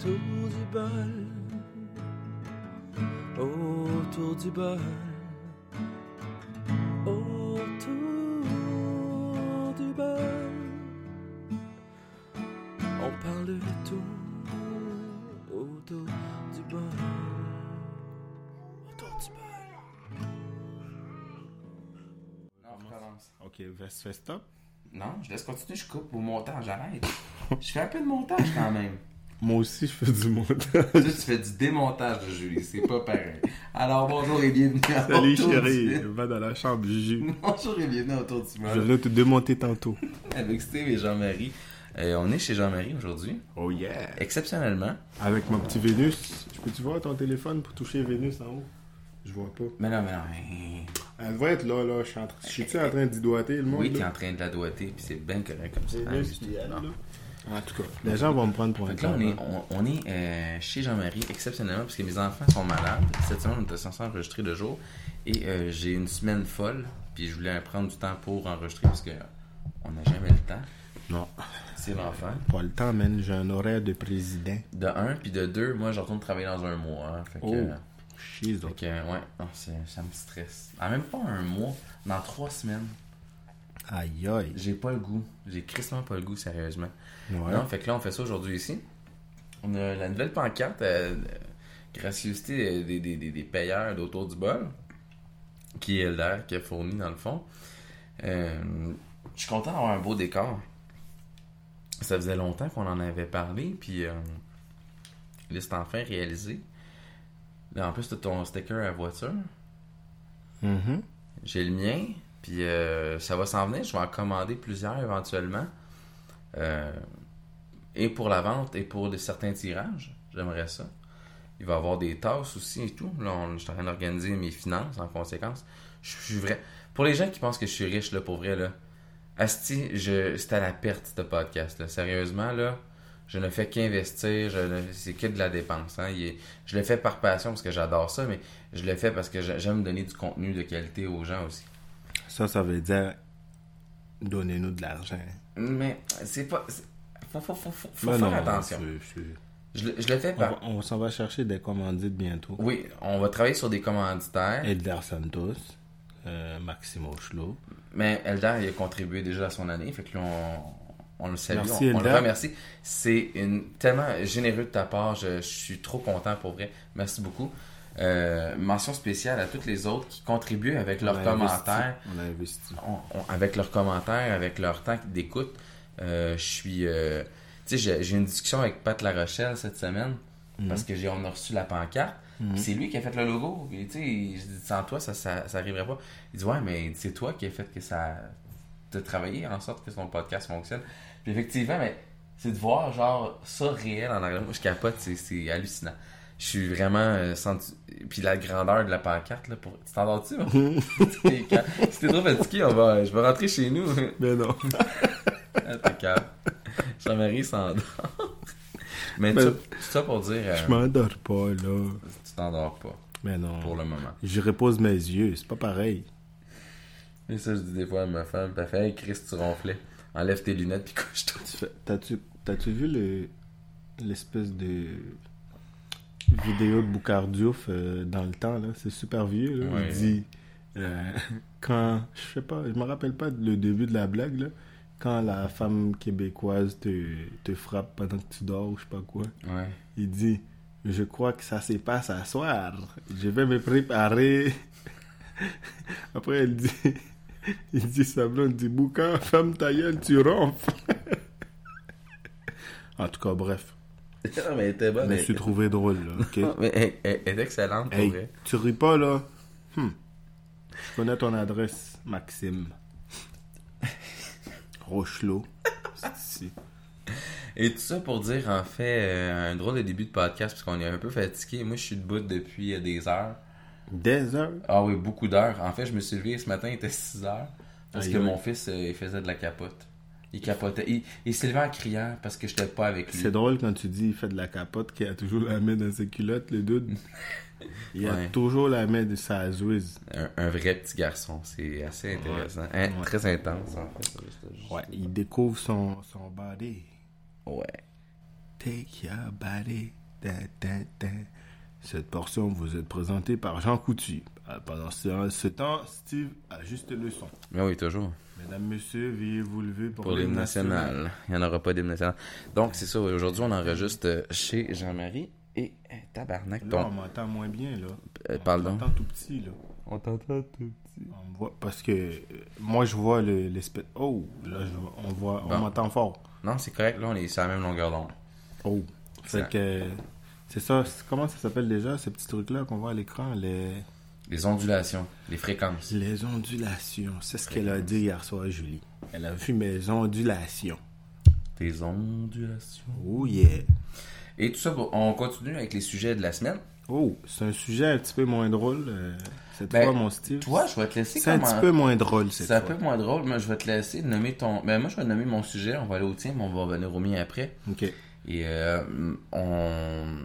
autour du bol, autour du bol, autour du bol. On parle de tout autour du bol, autour du bol. Non, on recommence. Ok, fais stop. Non, je laisse continuer, je coupe au montage, j'arrête. je fais un peu de montage quand même. Moi aussi, je fais du montage. Toi, tu fais du démontage de Julie, c'est pas pareil. Alors, bonjour et bienvenue à Salut chérie, du- va dans la chambre, Juju. Bonjour et bienvenue Autour du Je monde vais te démonter tantôt. avec Steve et Jean-Marie. Euh, on est chez Jean-Marie aujourd'hui, Oh yeah. exceptionnellement. Avec mon petit Vénus. Je peux-tu voir ton téléphone pour toucher Vénus en haut? Je vois pas. Mais non, mais non. mais- Elle doit être là, là. Je suis en train, je suis en train d'y doigter le monde. Oui, t'es en train de la doigter, puis c'est bien correct comme ça. Vénus, Amuse-toi. En tout cas, les gens vont me prendre pour un là, on est, con, on, on est euh, chez Jean-Marie exceptionnellement parce que mes enfants sont malades. Cette semaine, on était censé enregistrer de jour et euh, j'ai une semaine folle. Puis je voulais prendre du temps pour enregistrer parce que on n'a jamais le temps. Non, C'est l'enfer. pas le temps, man. J'ai un horaire de président. De un, puis de deux, moi, je retourne travailler dans un mois. hein. Fait que, Oh. euh, Chies, fait que, ouais, non, c'est- ça me stresse. En même pas un mois, dans trois semaines, Aïe, aïe. j'ai pas le goût. J'ai crissement pas le goût, sérieusement. Ouais. Non, fait que là, on fait ça aujourd'hui ici. On a la nouvelle pancarte, euh, gracieuseté des, des, des, des payeurs d'autour du bol, qui est Elder, qui a fourni dans le fond. Euh, je suis content d'avoir un beau décor. Ça faisait longtemps qu'on en avait parlé, puis euh, là, c'est enfin réalisé. Là, en plus, tu ton sticker à voiture. Mhm. J'ai le mien, puis euh, ça va s'en venir. Je vais en commander plusieurs éventuellement. Euh, et pour la vente et pour des, certains tirages. J'aimerais ça. Il va y avoir des tasses aussi et tout. Là, on, je suis en train d'organiser mes finances en conséquence. Je suis vrai. Pour les gens qui pensent que je suis riche, là, pour vrai, là, Asti, c'est à la perte, ce podcast. Là. Sérieusement, là, je ne fais qu'investir. C'est que de la dépense. Hein. Est- je le fais par passion parce que j'adore ça, mais je le fais parce que j'a- j'aime donner du contenu de qualité aux gens aussi. Ça, ça veut dire donnez-nous de l'argent. Mais c'est pas. Faut, faut, faire non, attention. Je, le- je le fais On, par. on s'en va chercher des commandites bientôt. Oui, on va travailler sur des commanditaires. Elder Santos, euh, Maximo Schlo. Mais Eldar, il a contribué déjà à son année. Fait que là, on, on le salue. Merci, on, on le Eldar. remercie. C'est une, tellement généreux de ta part. Je, je suis trop content pour vrai. Merci beaucoup. Euh, mention spéciale à toutes les autres qui contribuent avec leurs On a investi. commentaires. On a investi. avec leurs commentaires, avec leur temps d'écoute, je suis. euh, tu sais, j'ai- une discussion avec Pat La Rochelle cette semaine parce que j'ai on a reçu la pancarte. Mhm. C'est lui qui a fait le logo. Tu sais, sans toi, ça, ça, ça arriverait pas. Il dit ouais, mais c'est toi qui a fait que ça. de travailler en sorte que son podcast fonctionne. Puis effectivement, mais c'est de voir genre ça réel en anglais. Moi, je capote, c'est- c'est hallucinant. Je suis vraiment euh, senti... Puis la grandeur de la pancarte, là, pour... Tu calme. si t'es trop fatigué, on va... je vais rentrer chez nous. Mais non. Ah, t'es calme. Jean-Marie s'endort. Mais tout, tout ça pour dire, euh, Je m'endors pas, là. tu t'endors pas Mais non. pour le moment. Je repose mes yeux, c'est pas pareil. Et ça, je dis des fois à ma femme, elle fait Hey Chris, tu ronflais. Enlève tes lunettes puis couche-toi. T'as-tu t'as-tu vu le l'espèce de vidéo de Boucardiouf euh, dans le temps, là? C'est super vieux, là. Ouais. Il dit... euh, quand... Je sais pas, je me rappelle pas le début de la blague, là. Quand la femme québécoise te, te frappe pendant que tu dors ou je sais pas quoi. Ouais. Il dit Je crois que ça se passe à soir. Je vais me préparer. Après, elle dit Il dit sa blonde dit Boucan, femme ta gueule, tu ronfles. en tout cas, bref. non, mais elle était Je bonne. me elle- suis trouvé drôle, là. Mais elle, elle- elle est excellente pour Hey, vrai. tu ris pas, là? Hmm. Je connais ton adresse, Maxime. Rochelot. Et tout ça pour dire, en fait, euh, un drôle de début de podcast, parce qu'on est un peu fatigué. Moi, je suis debout depuis euh, des heures. Des heures? Ah oui, beaucoup d'heures. En fait, je me suis levé ce matin, il était 6 heures. Parce que mon fils, euh, il faisait de la capote. Il capotait. Il, il s'est levé en criant parce que j'étais pas avec lui. C'est drôle quand tu dis il fait de la capote qu'il a toujours la main dans ses culottes, le dude. Il a Ouais. toujours la main de sa zouise. Un, un vrai petit garçon. C'est assez intéressant. Hein, Ouais. Très intense, en fait. Ouais, il découvre son, son body. Ouais. Take your body. Da, da, da. Cette portion vous est présentée par Jean Coutu. Euh, Pendant ce, ce temps, Steve ajuste le son. Mais oui, toujours. Mesdames, messieurs, veuillez vous lever pour, Pour l'hymne national. Il n'y en aura pas d'hymne national. Donc, c'est ça. Aujourd'hui, on enregistre chez Jean-Marie et euh, Tabarnak. Là, on Ton... m'entend moins bien, là. Euh, On parle donc. m'entend tout petit, là. On t'entend tout petit. On voit, parce que euh, moi, je vois le- l'espèce... Oh, là, je on voit, on m'entend fort. Non, c'est correct. Là, on est sur la même longueur d'onde. Oh. Fait que... C'est ça, comment ça s'appelle déjà, ces petits trucs-là qu'on voit à l'écran, les... Les ondulations, les fréquences. Les ondulations. C'est ce qu'elle a dit hier soir, Julie. Elle a vu mes ondulations. Tes ondulations. Oh yeah. Et tout ça, pour- on continue avec les sujets de la semaine. Oh, c'est un sujet un petit peu moins drôle. euh, cette Ben, fois, mon Steve. Toi, je vais te laisser c'est un petit peu moins drôle cette C'est un peu moins drôle, mais je vais te laisser nommer ton. Ben, moi, je vais nommer mon sujet. On va aller au tien, mais on va revenir au mien après. Ok. Et euh, on.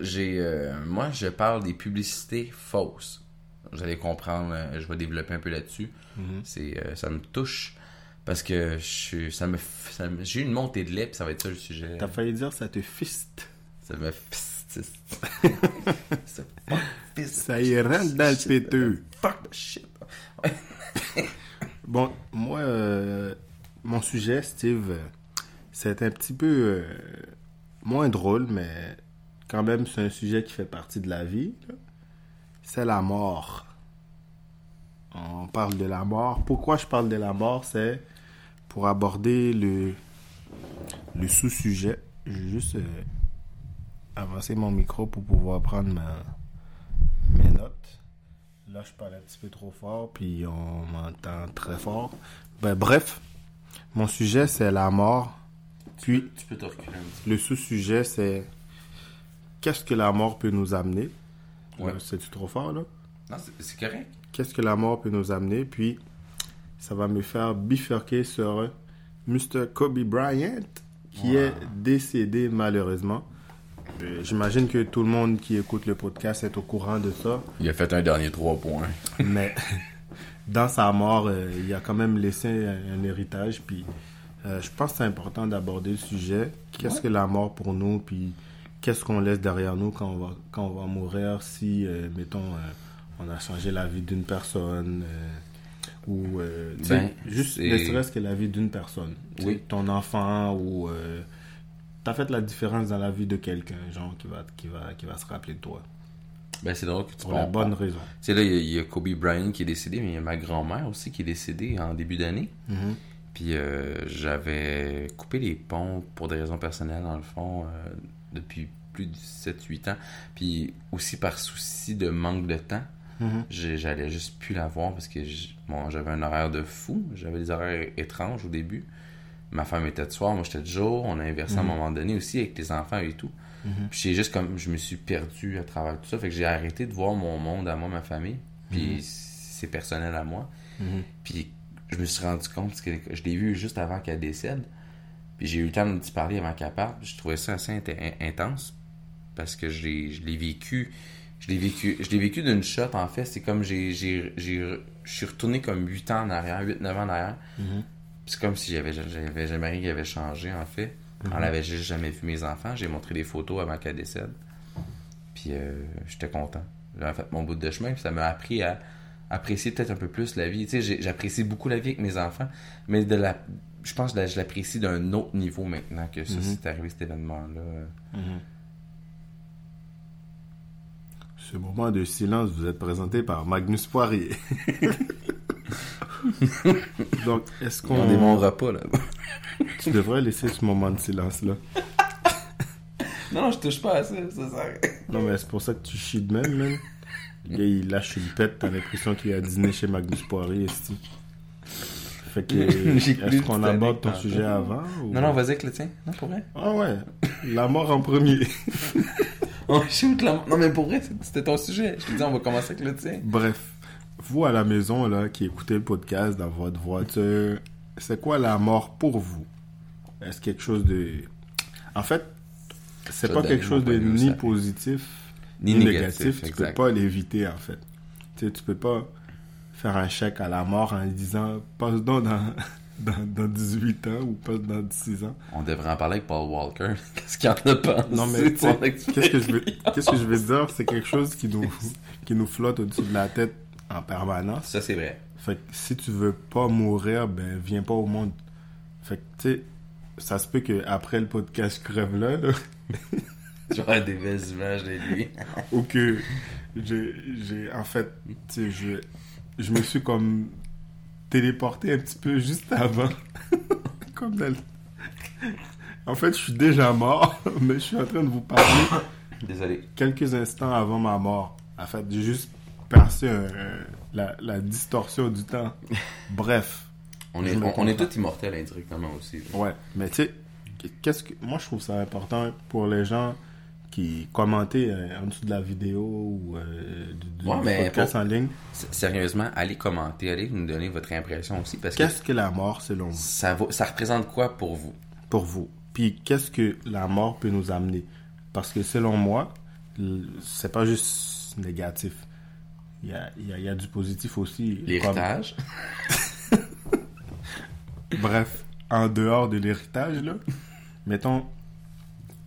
J'ai. euh, moi, je parle des publicités fausses. Vous allez comprendre, euh, je vais développer un peu là-dessus. Mhm. C'est, ça me touche parce que je suis, ça me, ça me- j'ai une montée de lait, puis ça va être ça le sujet. T'as failli dire ça te fiste. Ça me ça fuck Ça y rentre dans le péteux. Fuck the shit. Bon, moi, euh, mon sujet, Steve, c'est un petit peu euh, moins drôle, mais quand même, c'est un sujet qui fait partie de la vie. C'est la mort. On parle de la mort. Pourquoi je parle de la mort C'est pour aborder le, le sous-sujet. Je vais juste euh, avancer mon micro pour pouvoir prendre ma, mes notes. Là, je parle un petit peu trop fort, puis on m'entend très fort. Ben, bref, mon sujet, c'est la mort. Puis, Tu peux un petit le sous-sujet, c'est qu'est-ce que la mort peut nous amener? Ouais. Là, C'est-tu trop fort, là? Non, c'est, c'est correct. Qu'est-ce que la mort peut nous amener? Puis, ça va me faire bifurquer sur Mr. Kobe Bryant, qui Wow. est décédé malheureusement. Euh, J'imagine que tout le monde qui écoute le podcast est au courant de ça. Il a fait un dernier 3 points. Mais dans sa mort, euh, il a quand même laissé un, un héritage. Puis euh, je pense que c'est important d'aborder le sujet. Qu'est-ce Ouais. que la mort pour nous? Puis qu'est-ce qu'on laisse derrière nous quand on va, quand on va mourir si, euh, mettons, on a changé la vie d'une personne ou Ben, juste ne serait-ce que la vie d'une personne. Oui. Ton enfant ou... T'as fait la différence dans la vie de quelqu'un, genre, qui va, qui, va, qui va se rappeler de toi. Ben, c'est drôle que tu Pour la bonne raison. Tu sais, là, il y a- il y, a Kobe Bryant qui est décédé, mais il y a ma grand-mère aussi qui est décédée en début d'année. Mhm. Puis euh, j'avais coupé les ponts pour des raisons personnelles, dans le fond, euh, depuis plus de 7-8 ans. Puis aussi par souci de manque de temps, Mhm. j'ai- j'allais juste plus la voir parce que bon, j'avais un horaire de fou. J'avais des horaires étranges au début. Ma femme était de soir, moi j'étais de jour. On a inversé à un Mhm. moment donné aussi avec les enfants et tout. Mhm. Puis j'ai juste comme je me suis perdu à travers tout ça. Fait que j'ai arrêté de voir mon monde à moi, ma famille. Puis c'est personnel à moi. Mhm. Puis je me suis rendu compte que je l'ai vu juste avant qu'elle décède. Puis j'ai eu le temps de parler avant qu'elle parte. Je trouvais ça assez int- intense parce que je l'ai vécu. Je l'ai vécu, je l'ai vécu d'une shot en fait. C'est comme j'ai- je suis retourné comme 8 ans en arrière, 8-9 ans en arrière. Mhm. C'est comme si j'avais, j'avais jamais rien qui avait changé en fait. On l'avait juste jamais vu mes enfants. J'ai montré des photos avant qu'elle décède. Puis euh, j'étais content. J'avais fait mon bout de chemin. Puis ça m'a appris à apprécier peut-être un peu plus la vie. Tu sais, j'ai- j'apprécie beaucoup la vie avec mes enfants. Mais de la, je pense que je l'apprécie d'un autre niveau maintenant que ça, Mhm. c'est arrivé cet événement-là. Mhm. Ce moment de silence vous est présenté par Magnus Poirier. Donc, est-ce On est qu'on... mon repas là. Tu devrais laisser ce moment de silence-là. non, je touche pas à ça. ça. Non, mais c'est pour ça que tu chies de même. Le gars, il lâche une pète, t'as l'impression qu'il a dîné chez Magnus Poirier, esti. Fait que, est-ce qu'on aborde ton sujet avant ou- Non, non, vas-y avec le tien. Non, pour vrai? Ah ouais, la mort en premier. Oh, shoot, la- Non, mais pour vrai, c'était ton sujet. Je te dis, on va commencer avec le tien. Bref, vous à la maison là qui écoutez le podcast dans votre voiture, c'est quoi la mort pour vous? Est-ce quelque chose de En fait, c'est pas quelque chose de ni ça. positif Ni ni, négatif, négatif, tu peux pas l'éviter en fait. Tu sais, tu peux pas faire un chèque à la mort en disant passe donc dans dans, dans 18 ans ou pas dans 16 ans. On devrait en parler avec Paul Walker. Qu'est-ce qu'il en a pensé Non, mais qu'est-ce que je veux, qu'est-ce que je veux dire, c'est quelque chose qui nous, qui nous flotte au-dessus de la tête en permanence. Ça, c'est vrai. Fait que si tu veux pas mourir, ben viens pas au monde. Fait que tu sais, ça se peut que après le podcast crève là, là J'aurais des belles images de lui. ou que j'ai, j'ai en fait, tu sais, je, je me suis comme téléporté un petit peu juste avant, comme dans le- En fait, je suis déjà mort, mais je suis en train de vous parler Désolé. quelques instants avant ma mort. En fait, j'ai juste percé un- un- la, la distorsion du temps. Bref. On est, on, on est tous immortels indirectement aussi. Ouais, mais tu sais, qu'est-ce que moi je trouve ça important pour les gens qui commentent euh, en dessous de la vidéo ou euh, du, du Ouais, mais podcast pour- en ligne. Sérieusement, allez commenter, allez nous donner votre impression aussi parce que Qu'est-ce que la mort selon vous? Ça, vaut- ça représente quoi pour vous? Pour vous. Puis qu'est-ce que la mort peut nous amener? Parce que selon moi, c'est pas juste négatif. Il y a, il y a- il y a du positif aussi. comme- L'héritage? Bref, en dehors de l'héritage, là, mettons,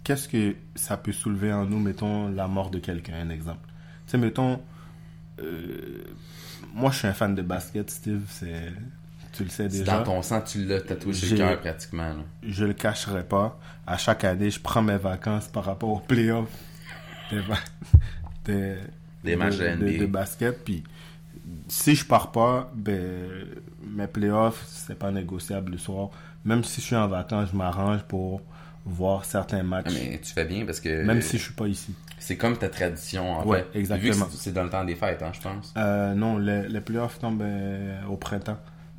qu'est-ce que ça peut soulever en nous, mettons, la mort de quelqu'un, un exemple? Tu sais, mettons, euh, moi, je suis un fan de basket, Steve, c'est, tu le sais déjà. dans ton sang, tu l'as tatoué sur le cœur pratiquement. là. Je le cacherai pas. À chaque année, je prends mes vacances par rapport aux playoffs des, des, Des matchs de NBA. de basket. Puis, si je pars pas, ben, mes playoffs, c'est pas négociable le soir. Même si je suis en vacances, je m'arrange pour voir certains matchs. Ah, Mais tu fais bien parce que Même si je suis pas ici. c'est comme ta tradition en Ouais, fait. exactement. C'est- dans le temps des fêtes, hein, je pense. Euh, non, les, les playoffs tombent euh, au printemps.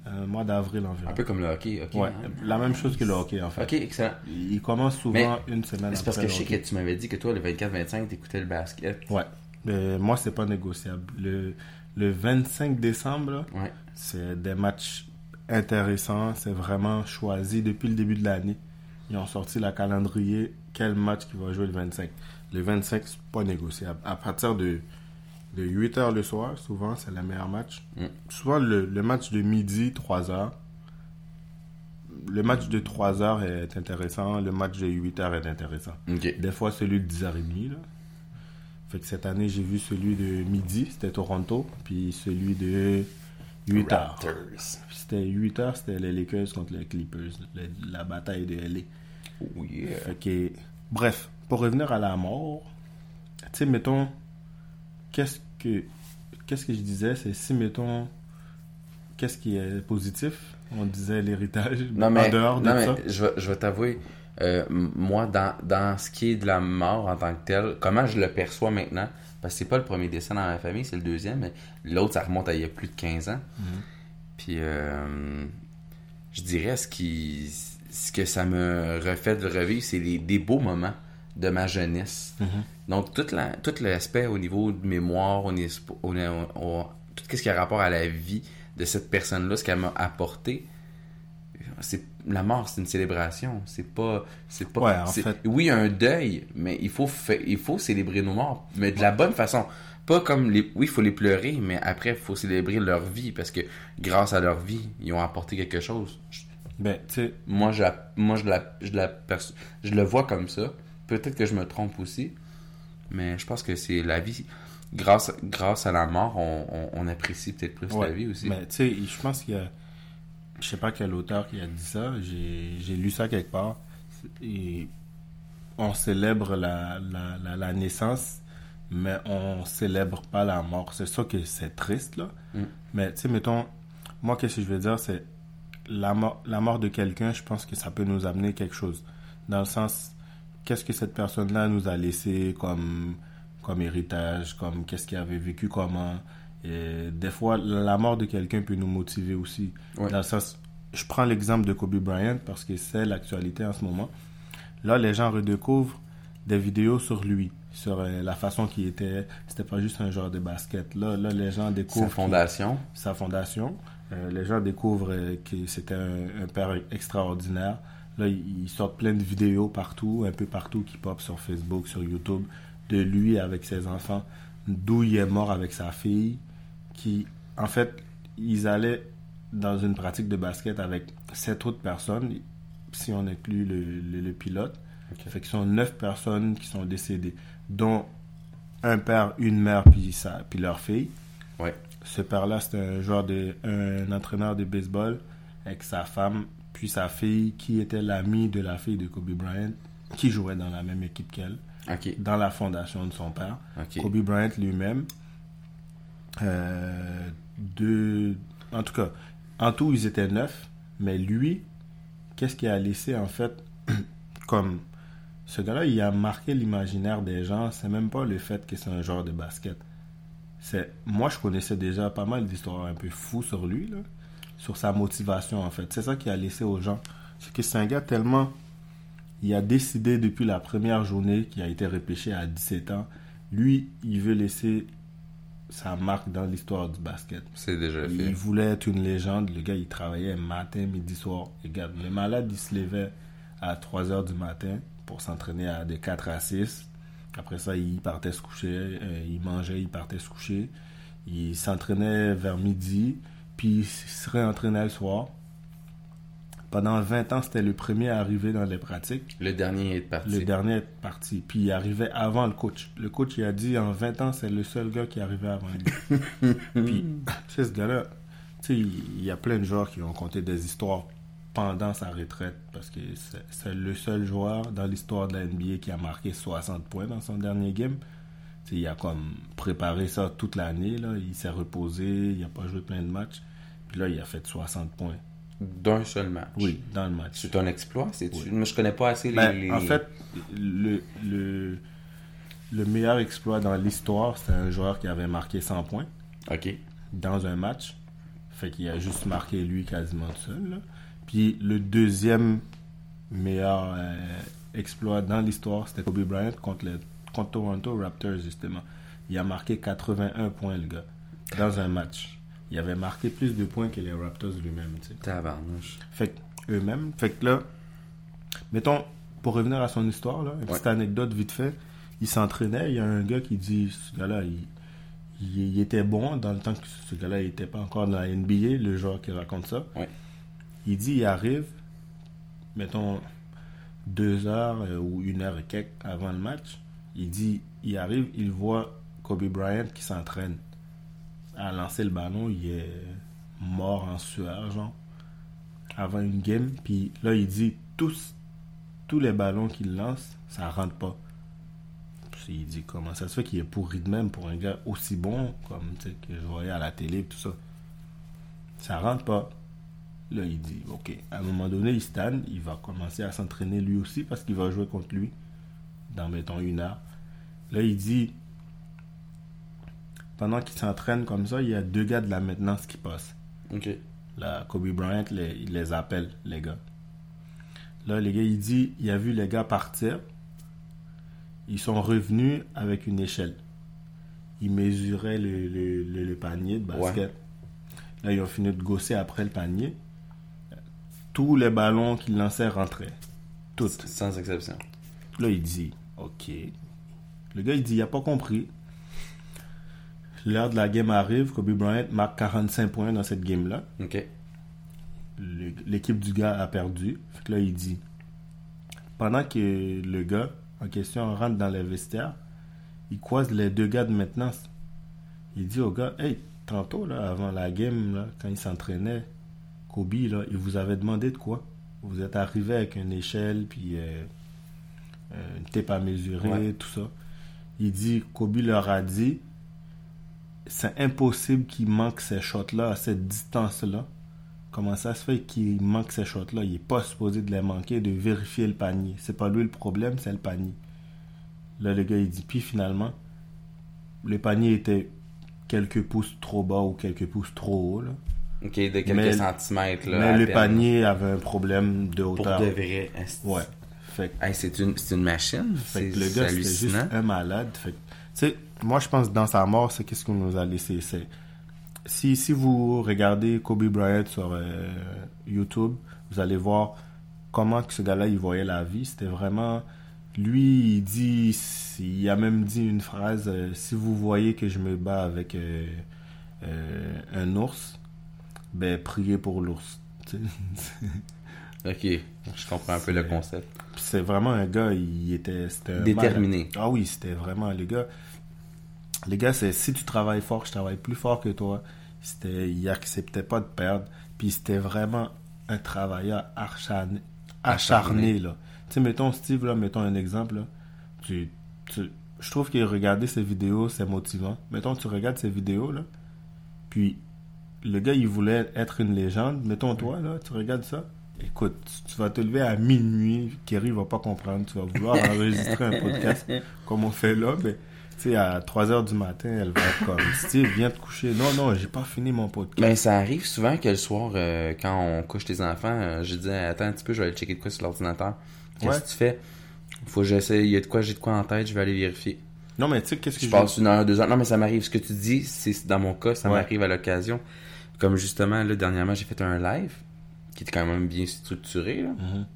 Euh, mois d'avril environ. Un peu comme le hockey, ok. Ouais, hein. la même chose que le hockey en fait. Ok, excellent. Il commence souvent une semaine C'est parce après que je sais que tu m'avais dit que toi, le 24-25, t'écoutais le basket. Ouais. Mais moi, c'est pas négociable. Le, le 25 décembre, Ouais. c'est des matchs intéressants. C'est vraiment choisi depuis le début de l'année. Ils ont sorti la calendrier. Quel match qui va jouer le 25 Le 25, c'est pas négociable. À partir de, de 8 h le soir, souvent, c'est le meilleur match. Mm. Souvent, le, le match de midi, 3 h. Le match de 3 h est intéressant. Le match de 8 h est intéressant. Des fois, celui de 10h30. Là. Fait que cette année, j'ai vu celui de midi, c'était Toronto. Puis celui de 8h. Raptors. C'était 8h, c'était les Lakers contre les Clippers. le- la bataille de LA. Oh yeah. Fait que, bref, pour revenir à la mort, tu sais, mettons, qu'est-ce que, qu'est-ce que je disais, c'est si, mettons, qu'est-ce qui est positif? On disait l'héritage, mais, en dehors de non, mais ça. je, vais- je vais t'avouer, euh, moi, dans, dans ce qui est de la mort en tant que tel, comment je le perçois maintenant, parce que c'est pas le premier décès dans ma famille, c'est le deuxième, mais l'autre, ça remonte à il y a plus de 15 ans. Mhm. Puis, euh, je dirais, ce, qui, ce que ça me refait de revivre, c'est les, des beaux moments de ma jeunesse. Mhm. Donc, tout, la, tout l'aspect au niveau de mémoire, au, niveau- au- au- tout ce qui a rapport à la vie de cette personne-là, ce qu'elle m'a apporté, c'est la mort, c'est une célébration. C'est pas, c'est pas. Ouais, en c'est- fait. Oui, un deuil, mais il faut, fa- il faut célébrer nos morts, mais de la bonne façon. Pas comme les, oui, il faut les pleurer, mais après, il faut célébrer leur vie parce que grâce à leur vie, ils ont apporté quelque chose. Ben, tu moi, je moi, je la, je la perço- je le vois comme ça. Peut-être que je me trompe aussi, mais je pense que c'est la vie. Grâce, grâce à la mort, on, on, on apprécie peut-être plus Ouais, la vie aussi. Mais tu sais, je pense qu'il y a. Je sais pas quel auteur qui a dit ça. J'ai lu ça quelque part. Et on célèbre la, la, la, la naissance, mais on célèbre pas la mort. C'est ça que c'est triste, là. Mm. Mais tu sais, mettons, moi, qu'est-ce que je veux dire, c'est la mort, la mort de quelqu'un, je pense que ça peut nous amener quelque chose. Dans le sens, qu'est-ce que cette personne-là nous a laissé comme, comme héritage, comme qu'est-ce qu'il avait vécu, comment. Et des fois, la mort de quelqu'un peut nous motiver aussi. Ouais. Dans le sens, je prends l'exemple de Kobe Bryant parce que c'est l'actualité en ce moment. Là, les gens redécouvrent des vidéos sur lui, sur euh, la façon qu'il était. C'était pas juste un joueur de basket. Là, là les gens Sa découvrent qu'il- fondation. sa fondation. Euh, les gens découvrent euh, que c'était un, un père extraordinaire. Là, ils ils sortent plein de vidéos partout, un peu partout qui pop sur Facebook, sur YouTube, de lui avec ses enfants, d'où il est mort avec sa fille, qui, en fait, ils allaient dans une pratique de basket avec sept autres personnes, si on inclut le, le- le pilote. Ok. Fait qu'ils sont neuf personnes qui sont décédées, dont un père, une mère, puis, sa, puis leur fille. Ouais. Ce père-là, c'était un joueur de, un entraîneur de baseball avec sa femme, puis sa fille, qui était l'amie de la fille de Kobe Bryant, qui jouait dans la même équipe qu'elle, dans la fondation de son père. Kobe Bryant lui-même. Euh, deux, en tout cas, en tout, ils étaient neuf. Mais lui, qu'est-ce qu'il a laissé en fait comme. Ce gars-là, il a marqué l'imaginaire des gens. C'est même pas le fait que c'est un joueur de basket. C'est moi, je connaissais déjà pas mal d'histoires un peu fous sur lui, là, sur sa motivation en fait. C'est ça qu'il a laissé aux gens. C'est que c'est un gars tellement il a décidé depuis la première journée qui a été repêché à 17 ans, lui, il veut laisser sa marque dans l'histoire du basket. C'est déjà Il fait. voulait être une légende. Le gars, il travaillait matin, midi, soir. Regarde, le malade, il se levait à 3 heures du matin pour s'entraîner à de 4 à 6. Après ça, il partait se coucher, euh, il mangeait, il partait se coucher. Il s'entraînait vers midi, puis il se réentraînait le soir. Pendant 20 ans, c'était le premier à arriver dans les pratiques. Le dernier est parti. Le dernier est parti. Puis il arrivait avant le coach. Le coach, il a dit en 20 ans, c'est le seul gars qui arrivé avant lui. Puis, c'est ce gars-là. Tu sais, il y a plein de joueurs qui ont conté des histoires pendant sa retraite parce que c'est- le seul joueur dans l'histoire de la NBA qui a marqué 60 points dans son dernier game. Tu sais, il a comme préparé ça toute l'année. Il s'est reposé, il n'a pas joué plein de matchs. Puis là, il a fait 60 points. D'un seul match. Oui, dans le match. C'est un exploit, c'est Oui. Moi, je connais pas assez les. Ben, les- En fait, le, le, le meilleur exploit dans l'histoire, c'est un joueur qui avait marqué 100 points Ok. dans un match. Fait qu'il a juste marqué lui quasiment tout seul. là. Puis le deuxième meilleur euh, exploit dans l'histoire, c'était Kobe Bryant contre, le, contre Toronto Raptors, justement. Il a marqué 81 points, le gars, dans un match. Il avait marqué plus de points que les Raptors lui-même. Tabarnouche. Fait eux-mêmes. Fait que là, mettons, pour revenir à son histoire, là, une petite anecdote vite fait. Il s'entraînait, il y a un gars qui dit ce gars-là, il, il, il était bon dans le temps que ce gars-là n'était pas encore dans la NBA, le joueur qui raconte ça. Ouais. Il dit il arrive, mettons, deux heures euh, ou une heure et quelques avant le match. Il dit il arrive, il voit Kobe Bryant qui s'entraîne à lancer le ballon, il est mort en sueur, genre avant une game. Puis là, il dit tous, tous les ballons qu'il lance, ça rentre pas. Puis il dit comment ça se fait qu'il est pourri de même pour un gars aussi bon comme que je voyais à la télé tout ça. Ça rentre pas. Là, il dit ok. À un moment donné, il stand, il va commencer à s'entraîner lui aussi parce qu'il va jouer contre lui dans mettons une heure. Là, il dit pendant qu'il s'entraîne comme ça, il y a deux gars de la maintenance qui passent. Ok. Là, Kobe Bryant, les- il les appelle, les gars. Là, les gars, il dit, il a vu les gars partir. Ils sont revenus avec une échelle. Ils mesuraient le, le- le- le panier de basket. Là, ils ont fini de gosser après le panier. Tous les ballons qu'ils lançaient rentraient. Toutes. Sans exception. Là, il dit, OK. Le gars, il dit, il a pas compris. L'heure de la game arrive, Kobe Bryant marque 45 points dans cette game-là. Ok. L'équipe du gars a perdu. Fait que là, il dit, pendant que le gars en question rentre dans le vestiaire, il croise les deux gars de maintenance. Il dit au gars, hey, tantôt, là, avant la game, là, quand il s'entraînait, Kobe, là, il vous avait demandé de quoi? Vous êtes arrivé avec une échelle, puis euh, euh, une tape à mesurer, Ouais. tout ça. Il dit, Kobe leur a dit, c'est impossible qu'il manque ces shots-là à cette distance-là. Comment ça se fait qu'il manque ces shots-là? Il n'est pas supposé de les manquer, de vérifier le panier. C'est pas lui le problème, c'est le panier. Là, le gars, il dit, puis finalement, le panier était quelques pouces trop bas ou quelques pouces trop haut. Là. Ok, de quelques Mais- centimètres. Là, Mais le peine. panier avait un problème de Pour hauteur. de vrai. Ouais. Fait Hey, c'est une, machine. fait que le gars, c'était juste un malade. Fait que, tu sais, moi, je pense que dans sa mort, c'est qu'est-ce qu'on nous a laissé. C'est, si, si vous regardez Kobe Bryant sur euh, YouTube, vous allez voir comment que ce gars-là, il voyait la vie. C'était vraiment... Lui, il dit... Il a même dit une phrase, euh, si vous voyez que je me bats avec euh, un ours, ben, prier pour l'ours. Ok, je comprends un peu le concept. C'est vraiment un gars, il était... Déterminé. Ah oui, c'était vraiment les gars. Les gars, c'est si tu travailles fort, je travaille plus fort que toi. C'était, il acceptait pas de perdre. Puis c'était vraiment un travailleur acharné, acharné là. Tu sais, mettons Steve, là, mettons un exemple, là. Tu, tu- je trouve que regarder ses vidéos, c'est motivant. Mettons, tu regardes ses vidéos, là. Puis, le gars, il voulait être une légende. Mettons, toi, là, tu regardes ça. Écoute, tu, tu vas te lever à minuit. Kerry va pas comprendre. Tu vas vouloir enregistrer un podcast comme on fait là. Mais, tu sais, à 3 heures du matin, elle va être comme Steve, viens te coucher. Non, non, j'ai pas fini mon podcast. Ben, ça arrive souvent que le soir, euh, quand on couche les enfants, euh, je dis Attends un petit peu, je vais aller checker de quoi sur l'ordinateur. Qu'est-ce Ouais. que tu fais? Faut que j'essaie, il y a de quoi, j'ai de quoi en tête, je vais aller vérifier. Non, mais tu sais, qu'est-ce que Je je passe une heure, deux heures. Non, mais ça m'arrive. Ce que tu dis, c'est dans mon cas, ça Ouais. m'arrive à l'occasion. Comme justement, là, dernièrement, j'ai fait un live qui était quand même bien structuré. Là. Mhm.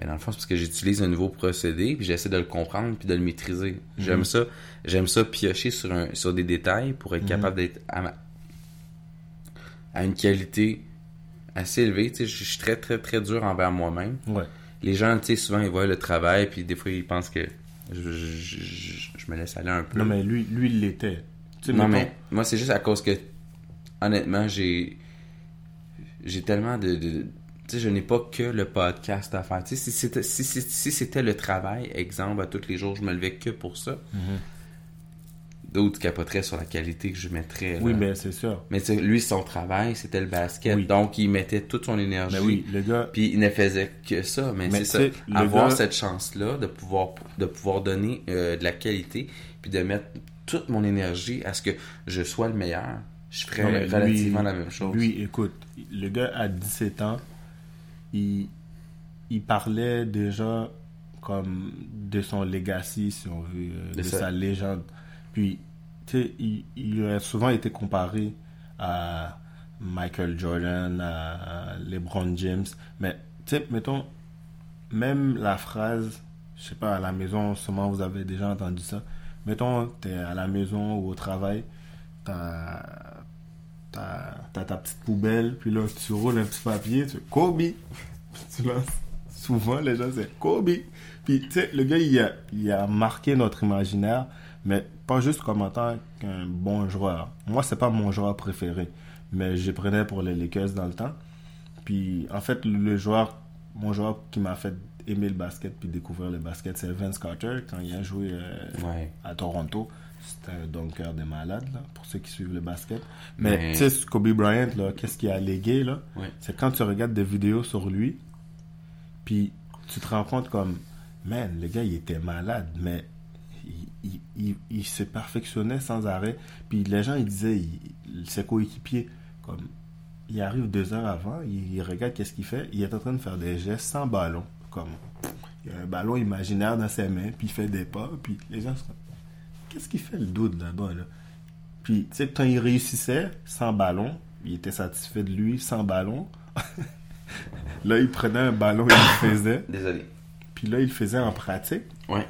Mais dans le fond, c'est parce que j'utilise un nouveau procédé, puis j'essaie de le comprendre, puis de le maîtriser. J'aime ça. J'aime ça piocher sur, un, sur des détails pour être Mhm. capable d'être à, ma- à une qualité assez élevée. Tu sais, je suis très, très, très dur envers moi-même. Ouais. Les gens, tu sais, souvent, ils voient le travail, puis des fois, ils pensent que je, je- je- je me laisse aller un peu. Non, mais lui, lui, il l'était. Tu sais, Non, mais moi, c'est juste à cause que, honnêtement, j'ai. J'ai tellement de. Sais, je n'ai pas que le podcast à faire. Tu sais, si c'était si, si- le travail, exemple, à tous les jours, je me levais que pour ça. Mhm. D'autres capoteraient sur la qualité que je mettrais. Oui, mais c'est sûr. Mais lui, son travail, c'était le basket. Oui. Donc, il mettait toute son énergie. Oui, le gars, Puis il ne faisait que ça, mais, Mais c'est ça. Avoir gars- cette chance-là de pouvoir, de pouvoir donner euh, de la qualité, puis de mettre toute mon énergie à ce que je sois le meilleur, je ferais Non, mais lui- relativement la même chose. Lui, écoute, le gars à 17 ans, il, il parlait déjà comme de son legacy, si on veut, euh, De sa légende. Puis, tu sais, il, il a souvent été comparé à Michael Jordan, à LeBron James. Mais, tu sais, mettons, même la phrase, je sais pas, à la maison, sûrement vous avez déjà entendu ça. Mettons, t'es à la maison ou au travail, t'as t'as t'as ta petite poubelle, puis là, tu roules un petit papier, tu fais Kobe. Puis tu lances. Souvent, les gens, c'est Kobe. Puis, tu sais, le gars, il a, il a marqué notre imaginaire, mais pas juste comme en tant qu'un bon joueur. Moi, c'est pas mon joueur préféré, mais je prenais pour les Lakers dans le temps. Puis, en fait, le joueur, mon joueur qui m'a fait aimer le basket puis découvrir le basket, c'est Vince Carter, quand il a joué euh, Ouais. à Toronto. C'était un dunker de malade, là, pour ceux qui suivent le basket. Mais, Mais- tu sais, Kobe Bryant, là, qu'est-ce qu'il a légué, là? Ouais. C'est quand tu regardes des vidéos sur lui, puis tu te rends compte comme, man, le gars, il était malade, mais il, il, il- il se perfectionnait sans arrêt. Puis les gens, ils disaient, il- ses coéquipiers, comme, il arrive deux heures avant, il, regarde qu'est-ce qu'il fait, il est en train de faire des gestes sans ballon, comme, il y a un ballon imaginaire dans ses mains, puis il fait des pas, puis les gens se qu'est-ce qu'il fait le doute là-bas, là? Puis, tu sais, quand il réussissait sans ballon, il était satisfait de lui sans ballon. là, il prenait un ballon et il le faisait. Désolé. Puis là, il le faisait en pratique. Ouais.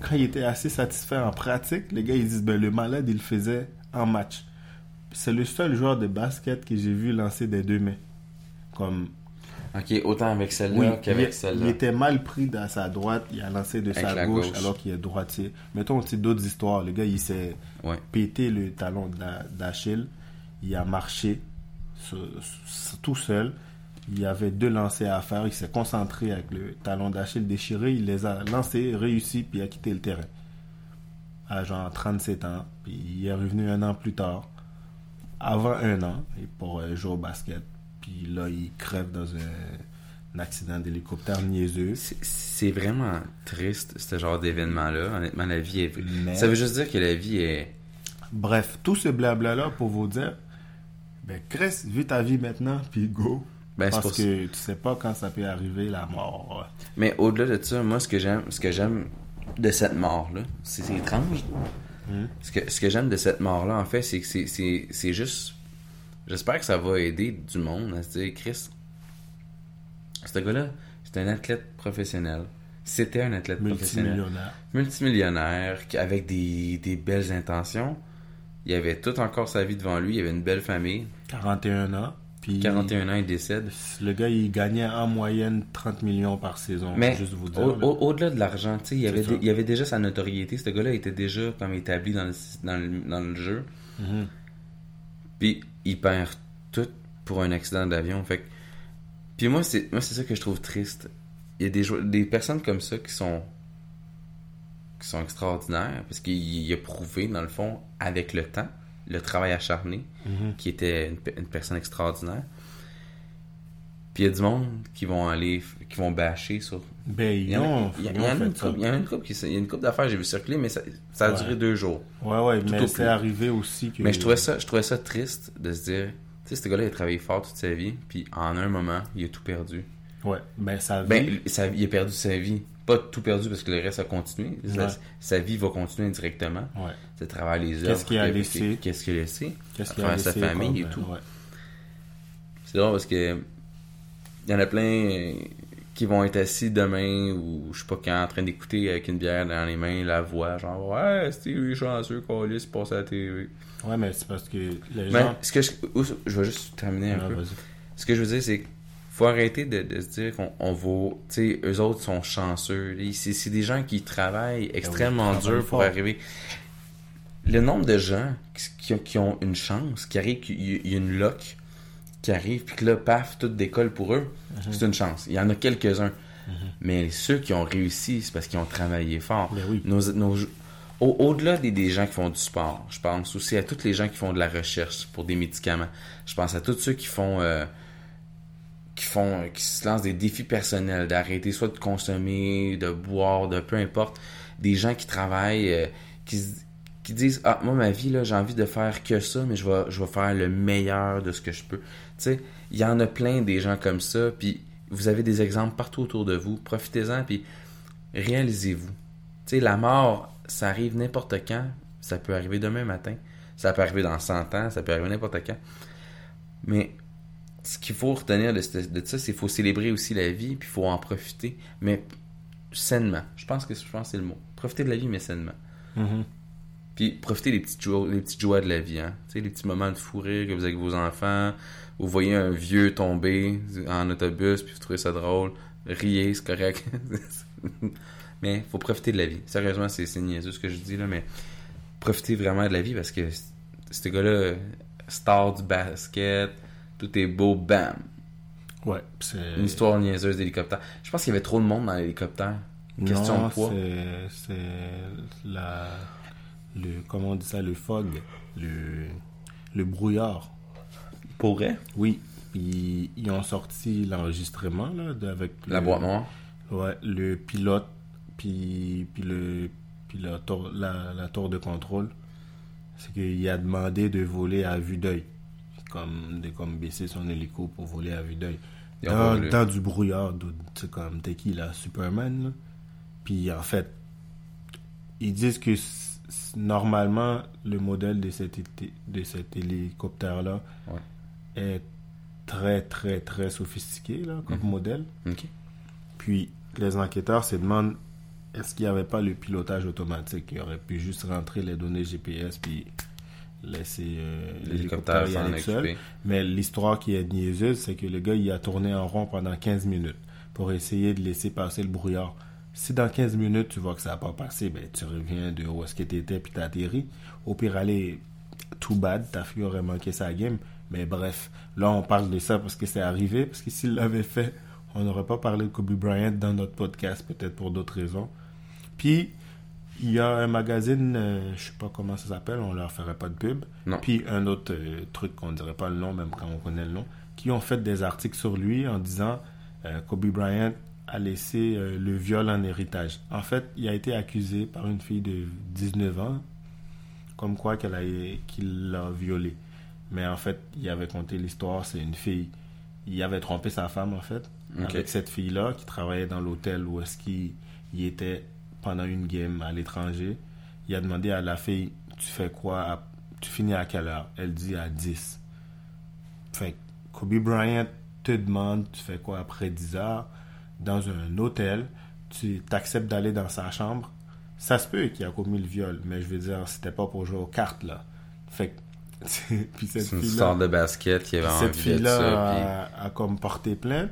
Quand il était assez satisfait en pratique, les gars, ils disent, ben, le malade, il le faisait en match. C'est le seul joueur de basket que j'ai vu lancer des deux mains. Comme, Ok, autant avec oui, celle-là qu'avec celle-là. il était mal pris dans sa droite, il a lancé de Avec sa gauche, gauche. alors qu'il est droitier. Mettons aussi d'autres histoires. Le gars, il s'est Ouais. pété le talon d'A- d'Achille. Il a marché tout seul. Il y avait deux lancers à faire. Il s'est concentré avec le talon d'Achille déchiré. Il les a lancés, réussi, puis il a quitté le terrain. À genre 37 ans. Puis il est revenu un an plus tard. Avant un an, et pour euh, jouer au basket. Puis là, il crève dans un, un accident d'hélicoptère niaiseux. C'est- vraiment triste, ce genre d'événement-là. Honnêtement, la vie est. Mais- Ça veut juste dire que la vie est. Bref, tout ce blabla-là pour vous dire, ben Chris, vis ta vie maintenant, puis go. Ben, Parce pour que tu sais pas quand ça peut arriver, la mort. Mais au-delà de ça, moi, ce que j'aime, ce que j'aime de cette mort-là, c'est étrange. Hmm. Ce que, ce que j'aime de cette mort-là, en fait, c'est que c'est juste. J'espère que ça va aider du monde à se dire, Chris, ce gars-là, c'est un athlète professionnel. C'était un athlète professionnel. Multimillionnaire. Multimillionnaire, qui- avec des, des belles intentions. Il avait tout encore sa vie devant lui. Il avait une belle famille. 41 ans. Puis 41 ans, il décède. le gars, il gagnait en moyenne 30 millions par saison. Mais juste vous dire. au- là. au- au-delà de l'argent, tu sais, il, avait il avait déjà sa notoriété. Ce gars-là était déjà comme établi dans le, dans le, dans le jeu. Mhm. Puis il perd tout pour un accident d'avion. Fait que- Puis moi, c'est moi c'est ça que je trouve triste. Il y a des, des personnes comme ça qui sont qui sont extraordinaires parce qu'il il a prouvé, dans le fond, avec le temps, le travail acharné, Mhm. qui était une, une personne extraordinaire. Puis il y a du monde qui vont aller, qui vont bâcher sur. Ben, Il y en a, il y en une ça. couple, il y en a une couple d'affaires, j'ai vu circuler, mais ça, ça a Ouais. duré deux jours. Ouais, ouais, Tout mais c'est arrivé aussi que. Mais je trouvais ça, je trouvais ça triste de se dire, tu sais, ce gars-là, il a travaillé fort toute sa vie, puis en un moment, il a tout perdu. Ouais, ben, ça Ben, sa- il a perdu sa vie. Pas tout perdu parce que le reste a continué. Sa, Ouais. sa vie va continuer indirectement. Ouais. C'est travers les Qu'est-ce œuvres. qu'il a laissé? Qu'est-ce qu'il a laissé? Qu'est-ce qu'il a travers sa laissé famille et tout. ouais. C'est drôle parce que il y en a plein qui vont être assis demain ou je sais pas quand en train d'écouter avec une bière dans les mains la voix genre ouais c'était lui chanceux Calis il passe à la TV. Ouais, mais c'est parce que les Mais gens. ce que je, je vais juste terminer un peu. Ce que je veux dire, c'est qu'il faut arrêter de, de se dire qu'on on vaut. Tu sais, eux autres sont chanceux. C'est des gens qui travaillent extrêmement Ben travaillent dur pour fort. arriver. Le nombre de gens qui, qui ont- une chance, qui arrivent, qu'il y- il a une loc qui arrive, puis que là, paf, tout décolle pour eux, Mhm. c'est une chance. Il y en a quelques-uns. Mais ceux qui ont réussi, c'est parce qu'ils ont travaillé fort. Ben oui. Nos- nos- au- Au-delà des, des gens qui font du sport, je pense aussi à tous les gens qui font de la recherche pour des médicaments. Je pense à tous ceux qui font euh, qui font qui se lancent des défis personnels, d'arrêter soit de consommer, de boire, de peu importe. Des gens qui travaillent, euh, qui, qui disent Ah, moi ma vie, là, j'ai envie de faire que ça, mais je vais, je vais faire le meilleur de ce que je peux. Sais, il y en a plein des gens comme ça, puis vous avez des exemples partout autour de vous. Profitez-en, puis réalisez-vous. Tu sais, la mort, ça arrive n'importe quand. Ça peut arriver demain matin. Ça peut arriver dans 100 ans. Ça peut arriver n'importe quand. Mais ce qu'il faut retenir de, ça, c'est qu'il faut célébrer aussi la vie, puis il faut en profiter. Mais sainement. Je pense que je pense que c'est le mot. Profiter de la vie, mais sainement. Mhm. Puis profitez des petites joies, des petites joies de la vie, hein. Tu sais, les petits moments de fou rire que vous avez avec vos enfants, vous voyez un vieux tomber en autobus, puis vous trouvez ça drôle, riez, c'est correct. mais faut profiter de la vie. Sérieusement, c'est c'est niaiseux ce que je dis là, mais profitez vraiment de la vie parce que ce gars-là, star du basket, tout est beau, bam. Ouais, c'est. Une histoire niaiseuse d'hélicoptère. Je pense qu'il y avait trop de monde dans l'hélicoptère. Question Non, de poids. c'est- C'est la. Le, comment on dit ça Le fog. Le, le brouillard. Pour vrai? Oui. Ils, ils ont sorti l'enregistrement là, avec La le- boîte noire? Ouais, le pilote, puis, puis, le, puis la, tour, la, la tour de contrôle. C'est qu'il a demandé de voler à vue d'œil. Comme, de comme baisser son hélico pour voler à vue d'œil. Ont Dans, du brouillard, c'est comme, t'es qui là, Superman là? Puis en fait, ils disent que normalement, le modèle de cet, de cet hélicoptère-là Ouais. Est très, très, très sophistiqué là, comme Mhm. modèle. Puis les enquêteurs se demandent est-ce qu'il n'y avait pas le pilotage automatique? Qui aurait pu juste rentrer les données GPS puis laisser euh, L'hélicoptère y aller seul. Mais l'histoire qui est niaiseuse, c'est que le gars, il a tourné en rond pendant 15 minutes pour essayer de laisser passer le brouillard. Si dans 15 minutes, tu vois que ça n'a pas passé, ben, tu reviens de où est-ce que tu étais puis tu atterri. Au pire, aller, too bad, ta fille aurait manqué sa game. Mais bref, là, on parle de ça parce que c'est arrivé. Parce que s'il l'avait fait, on n'aurait pas parlé de Kobe Bryant dans notre podcast, peut-être pour d'autres raisons. Puis, il y a un magazine, euh, je sais pas comment ça s'appelle, on leur ferait pas de pub. Non. Puis un autre euh, truc qu'on dirait pas le nom, même quand on connaît le nom, qui ont fait des articles sur lui en disant euh, Kobe Bryant a laissé euh, le viol en héritage. En fait, il a été accusé par une fille de 19 ans, comme quoi qu'elle a, qu'il l'a violé. Mais en fait, il avait conté l'histoire, c'est une fille. Il avait trompé sa femme, en fait, avec cette fille-là qui travaillait dans l'hôtel où est-ce qu'il il était pendant une game à l'étranger. Il a demandé à la fille, tu fais quoi, à- tu finis à quelle heure? Elle dit à 10. Fait que Kobe Bryant te demande, tu fais quoi après 10 heures, dans un hôtel, tu t'acceptes d'aller dans sa chambre. Ça se peut qu'il a commis le viol, mais je veux dire, c'était pas pour jouer aux cartes, là. Fait que, puis cette C'est une fille-là, sorte de basket qui avait cette envie de fille-là ça. a, a comme porté plainte.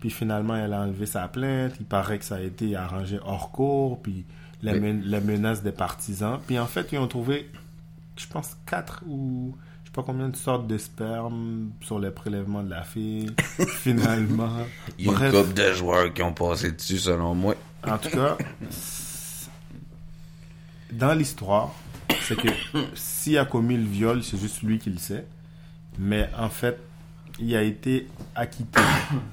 Puis finalement, elle a enlevé sa plainte. Il paraît que ça a été arrangé hors cours. Puis la, Mais- men- la menace des partisans. Puis en fait, ils ont trouvé, je pense, quatre ou je sais pas combien de sortes de sperme sur les prélèvements de la fille. finalement. Il y a Bref. une couple de joueurs qui ont passé dessus, selon moi. En tout cas, dans l'histoire, c'est que s'il a commis le viol, c'est juste lui qui le sait. Mais en fait, il a été acquitté.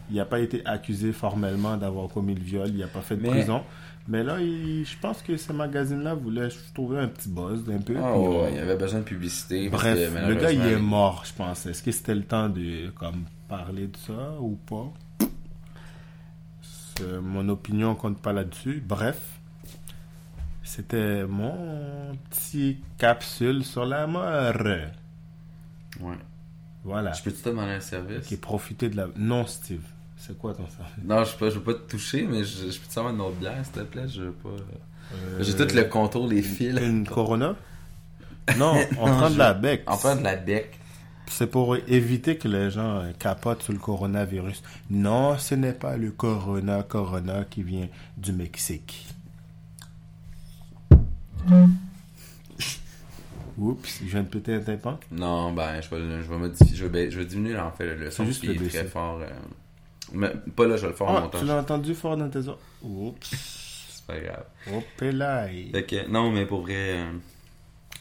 Il n'a pas été accusé formellement d'avoir commis le viol. Il n'a pas fait de Mais- prison. Mais là, il- je pense que ce magazine-là voulait trouver un petit buzz un peu. Puis, euh, il avait besoin de publicité. Bref, le gars, il est mort, je pense. Est-ce que c'était le temps de comme, parler de ça ou pas? Mon opinion compte pas là-dessus. Bref, c'était mon petit capsule sur la mort. Ouais. Voilà. Je peux-tu te demander un service? Qui profiter de la... Non, Steve. C'est quoi ton service? Non, je, je veux pas te toucher, mais je, je peux te avoir une autre bière, s'il te plaît? Je veux pas... Euh, J'ai tout le contour des fils. Une Corona? Non, on Non, prend de la bec. Enfin, de la bec. C'est pour éviter que les gens euh, capotent sur le coronavirus. Non, ce n'est pas le corona, corona qui vient du Mexique. Oups, je viens de péter un tympan. Non, ben, je vais, je vais modifier, je vais, je vais diminuer, en fait, le son, juste qui est très fort. euh, Mais pas là, je vais le faire en Ah, montage. tu l'as entendu fort dans tes oreilles? Oups, C'est pas grave. hop là. Fait que, non, mais pour vrai... euh,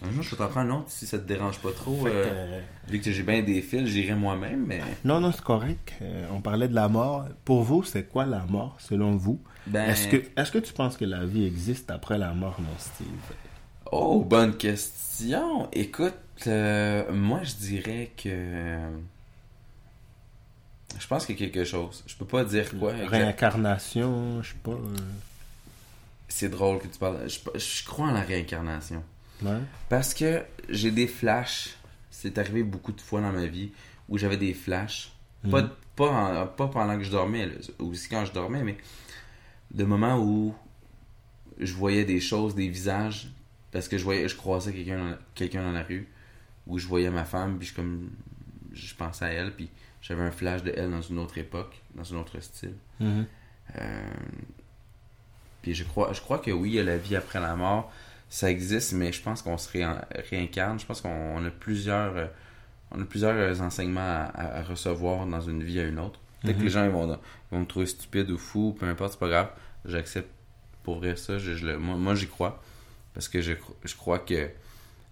Un jour, je vais t'en prendre un autre si ça te dérange pas trop. euh, Vu que j'ai bien des fils, j'irai moi-même, mais... Non, non, c'est correct. On parlait de la mort. Pour vous, c'est quoi la mort, selon vous? Ben... Est-ce que, est que tu penses que la vie existe après la mort, mon Steve? Oh, bonne question. Écoute, euh, moi je dirais que. Je pense qu'il y a quelque chose. Je peux pas dire quoi. Réincarnation, je sais pas. euh, C'est drôle que tu parles. Je, je crois en la réincarnation. ouais. Parce que j'ai des flashs. C'est arrivé beaucoup de fois dans ma vie où j'avais des flashs. Pas, Mhm. pas, en- pas pendant que je dormais, là, aussi quand je dormais, mais de moments où je voyais des choses, des visages, parce que je voyais, je croisais quelqu'un dans, quelqu'un dans la rue, où je voyais ma femme, puis je, comme, je pensais à elle, puis j'avais un flash de elle dans une autre époque, dans un autre style. Mhm. Euh, puis je crois, je crois que oui, il y a la vie après la mort. Ça existe, mais je pense qu'on se réin- réincarne. Je pense qu'on on a plusieurs, euh, on a plusieurs enseignements à recevoir dans une vie à une autre. Peut-être Mhm. que les gens ils vont, ils vont me trouver stupide ou fou, peu importe, c'est pas grave. J'accepte pour vrai ça. Je, moi, moi, j'y crois. Parce que je, je crois que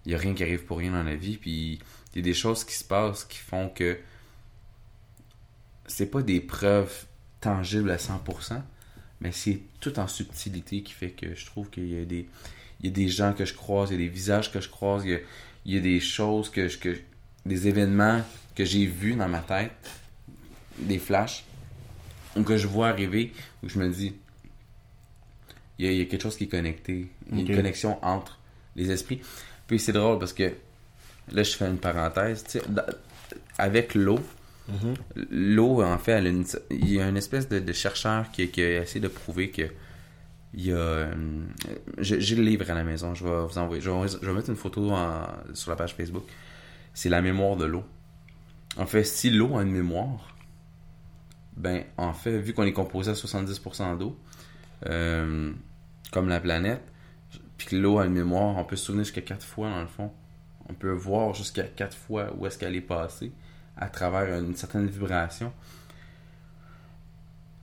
il y a rien qui arrive pour rien dans la vie. Puis il y a des choses qui se passent qui font que c'est pas des preuves tangibles à 100%, mais c'est tout en subtilité qui fait que je trouve qu'il y a des il y a des gens que je croise, il y a des visages que je croise, il y a, il y a des choses que je que des événements que j'ai vus dans ma tête, des flashs ou que je vois arriver où je me dis il y a, il y a quelque chose qui est connecté, il y a une connexion entre les esprits. Puis c'est drôle parce que là je fais une parenthèse, tu sais, avec l'eau, Mhm. L'eau, en fait, elle a une- il y a une espèce de, de chercheur qui, qui a essayé de prouver que il y a. euh, J'ai j'ai le livre à la maison, je vais vous envoyer. Je vais, je vais mettre une photo en- sur la page Facebook. C'est la mémoire de l'eau. En fait, si l'eau a une mémoire, ben, en fait, vu qu'on est composé à 70% d'eau, euh, comme la planète, puis que l'eau a une mémoire, on peut se souvenir jusqu'à 4 fois dans le fond. On peut voir jusqu'à 4 fois où est-ce qu'elle est passée à travers une certaine vibration.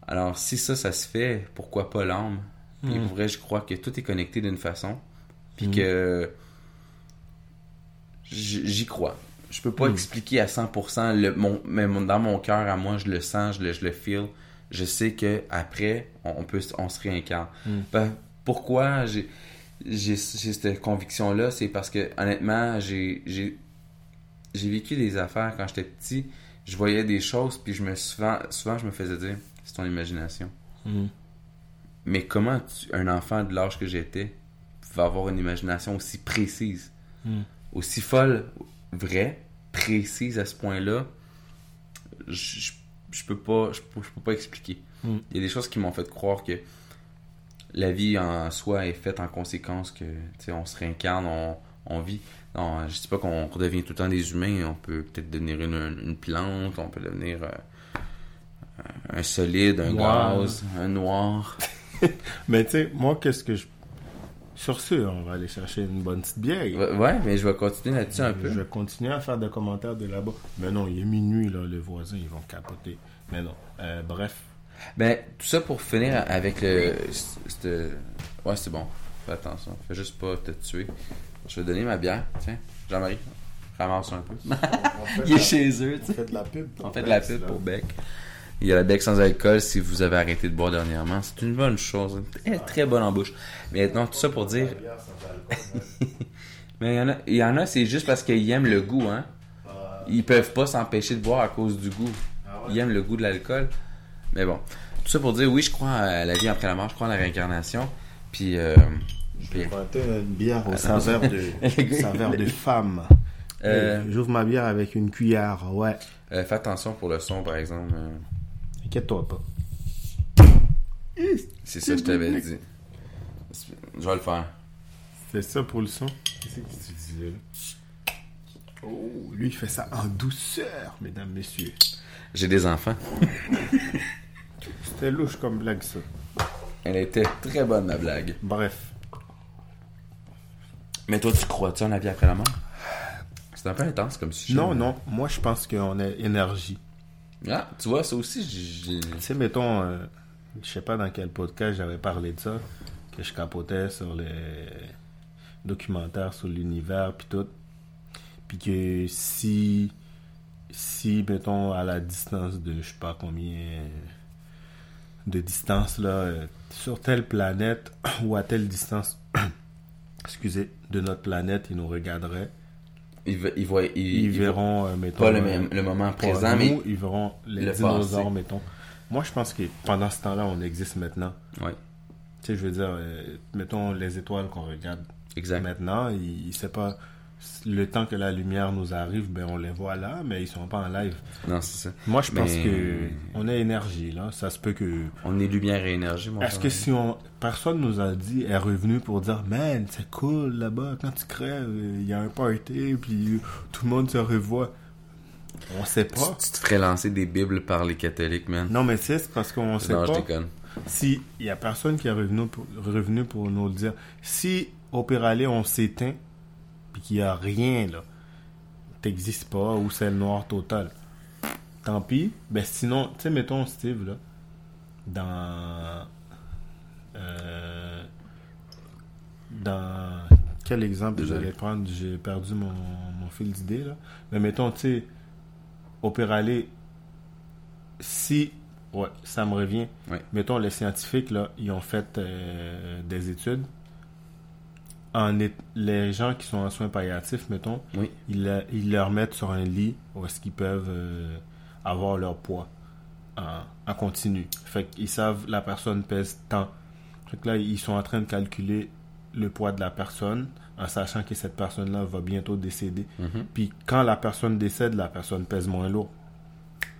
Alors, si ça, ça se fait, pourquoi pas l'âme? Puis pour vrai, je crois que tout est connecté d'une façon. Puis Mhm. que j'y crois. Je peux pas Mhm. expliquer à 100%, le, mon, mais mon- dans mon cœur, à moi, je le sens, je le, je le feel. Je sais que après, on, on peut, on se réincarne. Ben, pourquoi j'ai j'ai cette conviction-là, c'est parce que honnêtement, j'ai j'ai j'ai vécu des affaires quand j'étais petit. Je voyais des choses, puis je me souvent, souvent je me faisais dire, c'est ton imagination. Mhm. Mais comment tu- un enfant de l'âge que j'étais va avoir une imagination aussi précise, aussi folle, vraie, précise à ce point-là Je je- peux pas, je peux, je peux pas expliquer. Mm. Il y a des choses qui m'ont fait croire que la vie en soi est faite en conséquence que on se réincarne, on, on vit. Non, je dis pas qu'on redevient tout le temps des humains. On peut peut-être devenir une, une plante, on peut devenir euh, un solide, un Noir. gaz, un noir. Mais tu sais, moi, qu'est-ce que je. Sur ce, on va aller chercher une bonne petite bière. Ouais, mais je vais continuer là-dessus un peu. Je vais continuer à faire des commentaires de là-bas. Mais non, il est minuit, là, les voisins, ils vont capoter. Mais non. Euh, bref. Ben, tout ça pour finir avec le. Ouais, c'est bon. Fais attention. Fais juste pas te tuer. Je vais donner ma bière. Tiens, Jean-Marie, ramasse un peu. Il est chez eux, tu sais. fait de la pub. On fait de la pub pour Beck. Il y a la Beck sans alcool si vous avez arrêté de boire dernièrement. C'est une bonne chose. Elle est très bonne en bouche. Mais non, tout ça pour dire. Mais il y en a, il y en a c'est juste parce qu'ils aiment le goût, hein. Ils peuvent pas s'empêcher de boire à cause du goût. Ils aiment le goût de l'alcool. Mais bon. Tout ça pour dire, oui, je crois à la vie après la mort, je crois à la réincarnation. Puis, euh, Je vais une bière au saveur de, saveur de femme. euh, J'ouvre ma bière avec une cuillère, ouais. euh, fais attention pour le son, par exemple. Inquiète-toi pas. c'est ça que je t'avais dit. Je vais le faire. C'est ça pour le son. Qu'est-ce que tu disais là? Oh, lui, il fait ça en douceur, mesdames, messieurs. J'ai des enfants. C'était louche comme blague, ça. Elle était très bonne, ma blague. Bref. Mais toi, tu crois-tu en la vie après la mort? C'est un peu intense comme sujet. Non, non, moi, je pense qu'on a énergie. Ah, tu vois, ça aussi, j'ai... Sais, mettons, euh, je sais pas dans quel podcast j'avais parlé de ça, que je capotais sur les documentaires sur l'univers puis tout. Puis que si, si, mettons, à la distance de je sais pas combien de distance là, euh, sur telle planète ou à telle distance, excusez, de notre planète, ils nous regarderaient. Ils, ve- ils voient... Ils, Ils, ils verront, euh, mettons, Pas le, euh, même, le moment présent, nous, mais... ils verront les le dinosaures, passé. mettons. Moi, je pense que pendant ce temps-là, on existe maintenant. Ouais, Tu sais, je veux dire, euh, mettons les étoiles qu'on regarde exact. maintenant, ils, ils- c'est pas le temps que la lumière nous arrive, ben on les voit là, mais ils sont pas en live. Non, c'est ça. Moi, je pense Mais- que on a énergie là. Ça se peut que. On est lumière et énergie, Est-ce que si on personne nous a dit est revenu pour dire man c'est cool là-bas quand tu crèves il y a un party puis tout le monde se revoit. On sait pas. tu te ferais lancer des bibles par les catholiques, man. Non mais c'est c'est parce qu'on sait non, je pas. déconne. Si il y a personne qui est revenu pour, revenu pour nous le dire, si au Péralé on s'éteint puis qu'il y a rien là, t'existes pas ou c'est le noir total. Tant pis. Ben sinon, tu sais mettons Steve là dans euh, dans quel exemple vais prendre, j'ai perdu mon, mon fil d'idée là. Mais mettons tu sais au Péralé si ouais, ça me revient Ouais. mettons, les scientifiques, là, ils ont fait euh, des études. En é- les gens qui sont en soins palliatifs, mettons, Oui. ils, ils leur mettent sur un lit où est-ce qu'ils peuvent euh, avoir leur poids en, en continu. Fait qu'ils savent la personne pèse tant. Fait que là, ils sont en train de calculer le poids de la personne en sachant que cette personne-là va bientôt décéder. Mhm. Puis quand la personne décède, la personne pèse moins lourd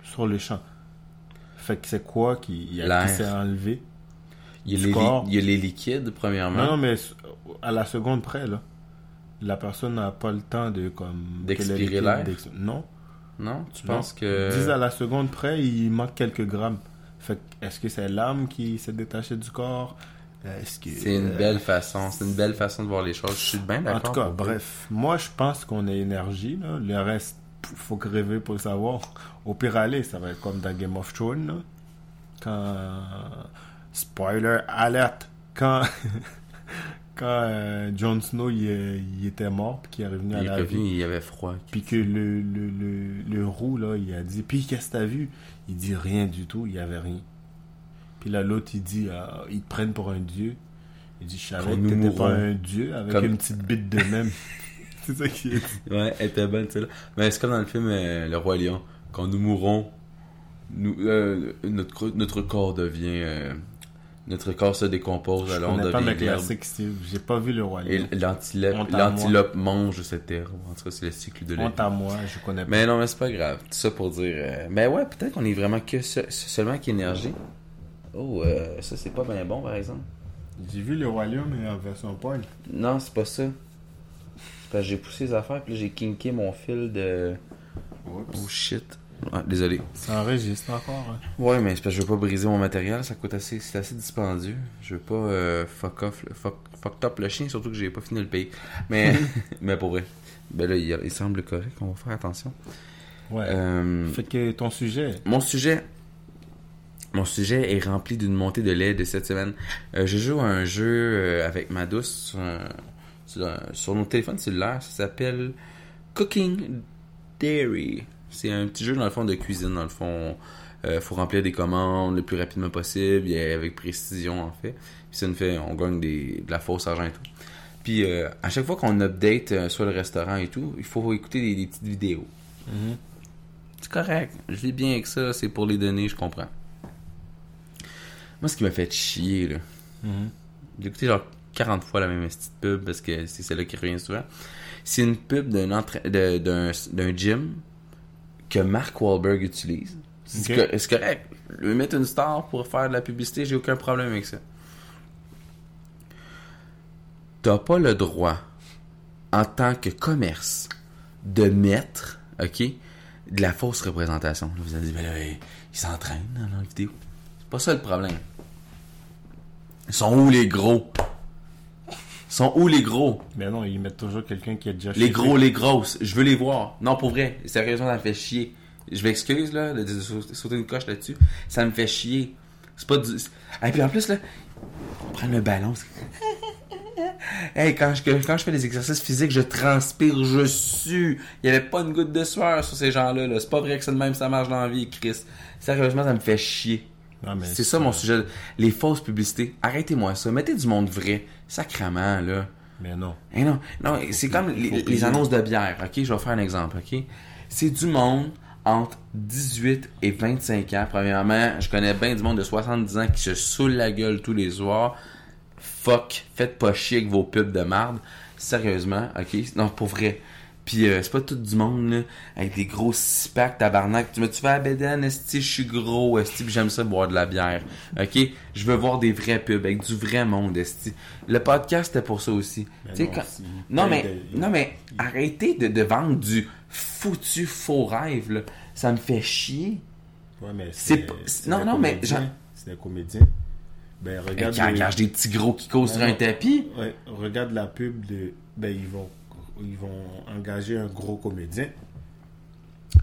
sur le champ. Fait que c'est quoi qui, qui s'est enlevé? Il y, a les il y a les liquides, premièrement. Non, non, mais à la seconde près, là. La personne n'a pas le temps de comme D'expirer l'air? Non. Non? Tu non. penses que... Ils disent à la seconde près, il manque quelques grammes. Fait est-ce que c'est l'âme qui s'est détachée du corps? Est-ce que C'est une euh, belle façon. C'est une belle façon de voir les choses. Je suis bien En d'accord. tout cas, bref, moi je pense qu'on a énergie. Là. Le reste, faut que rêver pour le savoir. Au pire aller, ça va être comme dans Game of Thrones. Là. Quand. Spoiler alert! Quand. Quand euh, Jon Snow il, était mort, puis qu'il est revenu à Il la revenu, vie, il y avait froid. puis que le, le, le, le roux, là, il a dit Puis qu'est-ce que t'as vu Il dit rien du tout, il y avait rien. Puis là, l'autre, il dit Ah, Ils te prennent pour un dieu. Il dit Je savais que t'étais pas un dieu avec Comme- une petite bite de même. C'est ça qui est. Ouais, elle était bonne, celle-là. Mais c'est comme dans le film euh, Le Roi Lion. Quand nous mourrons, nous, euh, notre, notre corps devient... euh, notre corps se décompose, mes devient l'herbe. classiques, Steve. J'ai pas vu le roi Lion. Et l'antilope, à mange cette herbe. En tout cas, c'est le cycle de Honte vie. à moi, je connais pas. Mais non, mais c'est pas grave. Tout ça pour dire... euh, Mais ouais, peut-être qu'on est vraiment que se- seulement qu'énergie. Oh, euh, ça c'est pas bien bon, par exemple. J'ai vu le roi Lion, mais en version poil. Non, c'est pas ça. C'est Parce que j'ai poussé les affaires, puis j'ai kinké mon fil de. Oh shit. Ah, désolé. Ça enregistre encore. hein. Ouais, mais c'est parce que je veux pas briser mon matériel, ça coûte assez, c'est assez dispendieux. Je veux pas euh, fuck off, le- fuck, fuck top le chien, surtout que j'ai pas fini le pays. Mais, mais pour vrai. Ben là, il, il semble correct, on va faire attention. Ouais. Euh, Fait que ton sujet? mon sujet, mon sujet est rempli d'une montée de lait de cette semaine. Euh, je joue à un jeu euh, avec ma douce sur, un- sur, un- sur nos téléphones cellulaires. Ça s'appelle Cooking Dairy. C'est un petit jeu dans le fond de cuisine. Dans le fond, euh, faut remplir des commandes le plus rapidement possible et avec précision en fait. Puis ça nous fait, on gagne des, de la fausse argent et tout. Puis euh, à chaque fois qu'on update euh, sur le restaurant et tout, il faut écouter des, des petites vidéos. Mhm. C'est correct. Je vis bien avec ça. C'est pour les données, je comprends. Moi, ce qui m'a fait chier, là, Mhm. j'ai écouté genre 40 fois la même petite pub parce que c'est celle-là qui revient souvent. C'est une pub d'un entra- de- d'un d'un gym que Mark Wahlberg utilise. C'est Ok. co- c'est correct. Lui mettre une star pour faire de la publicité, j'ai aucun problème avec ça. T'as pas le droit, en tant que commerce, de mettre, ok, de la fausse représentation. Là, vous allez dire, ben là, ils ils s'entraînent dans la vidéo. C'est pas ça le problème. Ils sont où les gros? Sont où les gros? Mais non, ils mettent toujours quelqu'un qui a déjà Les gros, les grosses. Je veux les voir. Non, pour vrai. Sérieusement, ça me fait chier. Je m'excuse, là, de, sauter une coche là-dessus. Ça me fait chier. C'est pas du... Et puis en plus, là, on prend le ballon. hey, quand je, quand je fais des exercices physiques, je transpire, je sue. Il y avait pas une goutte de sueur sur ces gens-là. Là. C'est pas vrai que c'est de même ça marche dans la vie, Chris. Sérieusement, ça me fait chier. C'est ça mon sujet. Les fausses publicités. Arrêtez-moi ça. Mettez du monde vrai. Sacrement, là. Mais non. Eh non, non, c'est comme les, annonces de bière, ok? Je vais faire un exemple, ok? C'est du monde entre 18 et 25 ans. Premièrement, je connais bien du monde de 70 ans qui se saoule la gueule tous les soirs. Fuck, faites pas chier avec vos pubs de marde. Sérieusement, ok? Non, pour vrai. Puis euh, c'est pas tout du monde, là, avec des gros six packs, tabarnak. Tu me tu vas à Bédane, esti, je suis gros, esti, j'aime ça boire de la bière. Ok? Je veux voir des vrais pubs, avec du vrai monde, esti. Le podcast, c'était pour ça aussi. Sais, non, quand- non, mais, de- non, mais arrêtez de, de vendre du foutu faux rêve, là. Ça me fait chier. Ouais, mais C'est non, non, mais C'est des comédiens. Ben, regarde. les- j'ai des petits gros qui causent sur Non, un tapis. Ouais, regarde la pub de. Ben, ils vont, ils vont engager un gros comédien.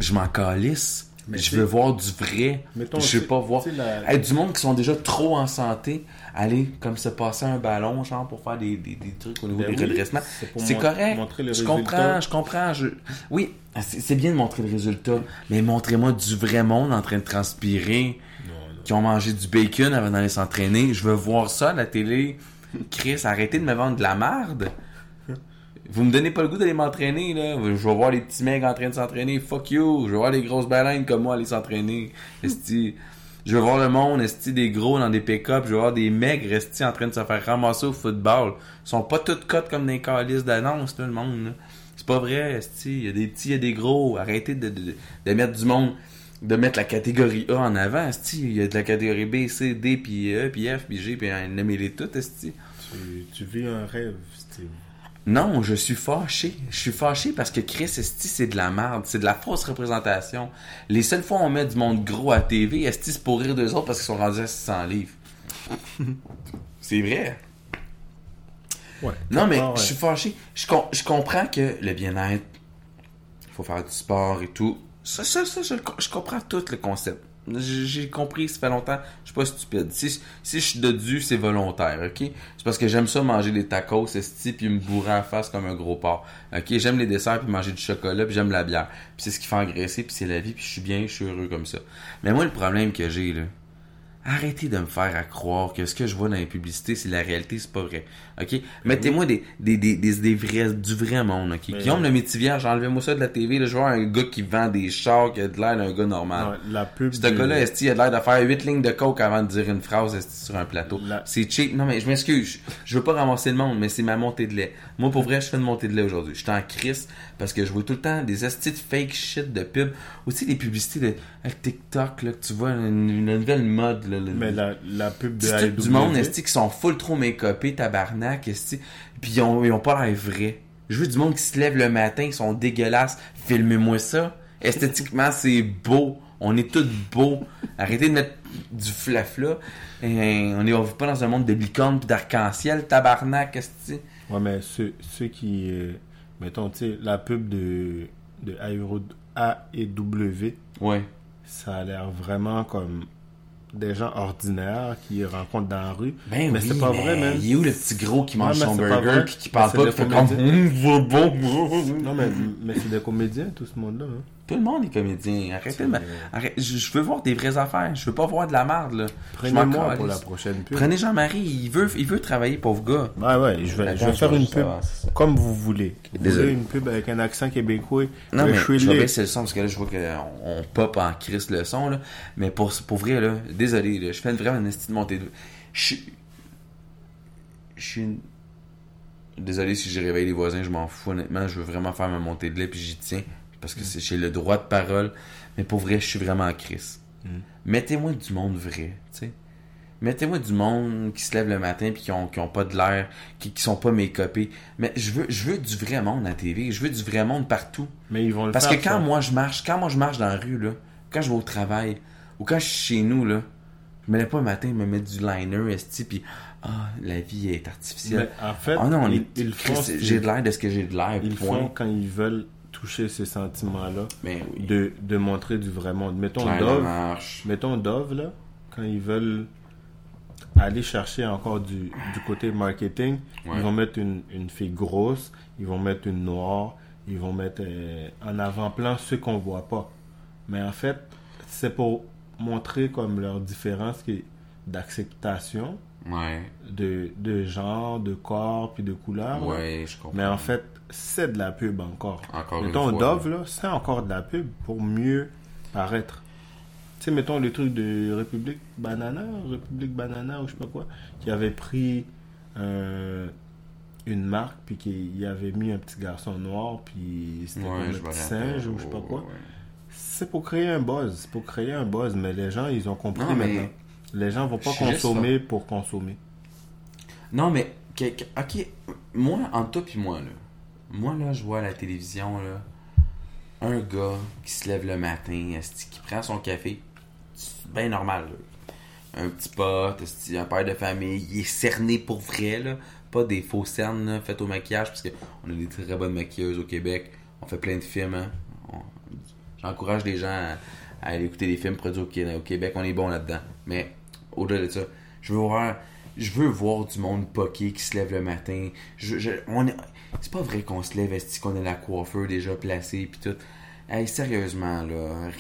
Je m'en calisse. Mais je veux voir du vrai. Mettons, je veux pas voir. la- Hey, du monde qui sont déjà trop en santé, aller comme se passer un ballon, genre pour faire des, des, des trucs au niveau Ben des oui, redressements. c'est mon- correct. je comprends, je comprends. Je... Oui, c'est c'est bien de montrer le résultat, mais montrez-moi du vrai monde en train de transpirer, Non, non. qui ont mangé du bacon avant d'aller s'entraîner. Je veux voir ça à la télé. Chris, arrêtez de me vendre de la merde. Vous me donnez pas le goût d'aller m'entraîner, là. Je veux voir les petits mecs en train de s'entraîner. Fuck you. Je veux voir les grosses baleines comme moi aller s'entraîner. Esti. Je veux voir le monde, esti, des gros dans des pick-up. Je veux voir des maigres, esti, en train de se faire ramasser au football. Ils sont pas toutes cotes comme des calices d'annonce, là, le monde. C'est pas vrai, esti. Il y a des petits, il y a des gros. Arrêtez de, de, de mettre du monde, de mettre la catégorie A en avant, esti. Il y a de la catégorie B, C, D, puis E, puis F, puis G, puis nommez-les toutes, esti. Tu, tu vis un rêve, Steve. Non, je suis fâché. Je suis fâché parce que Chris Esti, c'est de la merde. C'est de la fausse représentation. Les seules fois où on met du monde gros à TV, Esti, c'est pour rire d'eux autres parce qu'ils sont rendus à 600 livres. c'est vrai. Ouais. Non, mais Ah, ouais. je suis fâché. Je, com- je comprends que le bien-être, il faut faire du sport et tout. Ça, ça, ça, je comprends tout le concept. J'ai compris, ça fait longtemps. Je suis pas stupide. Si, si je suis dodu, c'est volontaire, ok? C'est parce que j'aime ça manger des tacos, esti, puis me bourrer en face comme un gros porc. Ok? J'aime les desserts, puis manger du chocolat, puis j'aime la bière. Puis c'est ce qui fait engraisser, puis c'est la vie, puis je suis bien, je suis heureux comme ça. Mais moi, le problème que j'ai, là, Arrêtez de me faire croire que ce que je vois dans les publicités, c'est la réalité, c'est pas vrai. OK? Mettez-moi des, des, des, des, des vrais, du vrai monde, OK? Mais Guillaume le métivier, enlevez-moi ça de la TV, là, je vois un gars qui vend des chars qui a de l'air d'un gars normal. La pub. Ce de- gars-là, esti, il a de l'air de faire 8 lignes de coke avant de dire une phrase sur un plateau? La- C'est cheap. Non, mais je m'excuse. Je veux pas ramasser le monde, mais c'est ma montée de lait. Moi, pour vrai, je fais une montée de lait aujourd'hui. Je suis en crise parce que je vois tout le temps des estis de fake shit de pub. Aussi, des publicités de TikTok, là, que tu vois, une, une nouvelle mode, là. le- Mais la, la pub de du monde, esti, qui sont full trop make-upés, tabarnak, esti. Puis ils ont, ils ont pas l'air vrais. Je veux du monde qui se lève le matin, ils sont dégueulasses. Filmez-moi ça. Esthétiquement, c'est beau. On est tous beaux. Arrêtez de mettre du flafla. Et on est on vit pas dans un monde de licorne pis d'arc-en-ciel, tabarnak, est Ouais, mais ceux, ceux qui. euh, mettons, tu sais, la pub de, de Aéro- A et W, Ouais. ça a l'air vraiment comme des gens ordinaires qui rencontrent dans la rue. Ben mais oui, c'est pas mais vrai, même. Il est où le petit gros qui mange Ouais, mais son burger pis qui parle C'est pas pis fait comme. Non, mais, mais c'est des comédiens, tout ce monde-là. hein. Tout le monde est comédien. Arrêtez de. Arrête. Je, veux voir des vraies affaires. Je veux pas voir de la merde, là. Prenez-moi pour la prochaine pub. Prenez Jean-Marie, il veut, il veut travailler, pauvre gars. Ouais, ouais, je vais, je vais faire une pub comme vous voulez. Vous Désolé. voulez une pub avec un accent québécois? Non, mais je vais baisser le son parce que là, je vois qu'on on pop en crise le son, là. Mais pour, pour vrai, là, désolé, là, je fais vraiment une estime de montée de. Je. Je suis une- Désolé si j'ai réveillé les voisins, je m'en fous, honnêtement. Je veux vraiment faire ma montée de lait, puis j'y tiens. Parce que c'est- j'ai le droit de parole. Mais pour vrai, je suis vraiment en crise. Mm. Mettez-moi du monde vrai, tu sais. Mettez-moi du monde qui se lève le matin puis qui ont, qui ont pas de l'air, qui, qui sont pas mécopés. Mais je veux, je veux du vrai monde à la TV. Je veux du vrai monde partout. Mais ils vont le Parce faire. que quand ça. moi je marche, quand moi je marche dans la rue, là, quand je vais au travail, ou quand je suis chez nous, là, je me lève pas le matin, me mettre du liner, esti, puis ah, la vie est artificielle. Mais en fait, Ah non, on ils, ils font, j'ai de l'air de ce que j'ai de l'air, ils point. font quand ils veulent toucher ces sentiments-là, Mais oui, de, de montrer du vrai monde. Mettons Claire Dove, mettons Dove, là, quand ils veulent aller chercher encore du, du côté marketing, Ouais. ils vont mettre une, une fille grosse, ils vont mettre une noire, ils vont mettre euh, en avant-plan ceux qu'on voit pas. Mais en fait, c'est pour montrer comme leur différence qui d'acceptation Ouais, de, de genre, de corps, puis de couleur. là. ouais, je comprends. Mais en fait, c'est de la pub encore. Encore une mettons, fois, Dove, là, c'est encore de la pub pour mieux paraître. Tu sais, mettons le truc de République Banana, République Banana ou je sais pas quoi, qui avait pris euh, une marque, puis qui y avait mis un petit garçon noir, puis c'était Ouais, comme un petit singe ou je sais pas quoi. ouais. C'est pour créer un buzz, c'est pour créer un buzz, mais les gens, ils ont compris Non, maintenant. Les gens vont pas consommer pour consommer. Non, mais, ok, moi, entre toi puis moi, là, moi, là, je vois à la télévision, là, un gars qui se lève le matin, qui prend son café, c'est bien normal, là. Un petit pote, un père de famille, il est cerné pour vrai, là, pas des faux cernes, là, faites au maquillage, parce qu'on a des très bonnes maquilleuses au Québec, on fait plein de films, hein. J'encourage les gens à, aller écouter des films produits au, au Québec, on est bon là-dedans. Mais, au-delà de ça, je veux voir je veux voir du monde poqué qui se lève le matin. Je, je- c'est pas vrai qu'on se lève esti qu'on a la coiffeur déjà placée puis tout. Hey, sérieusement là,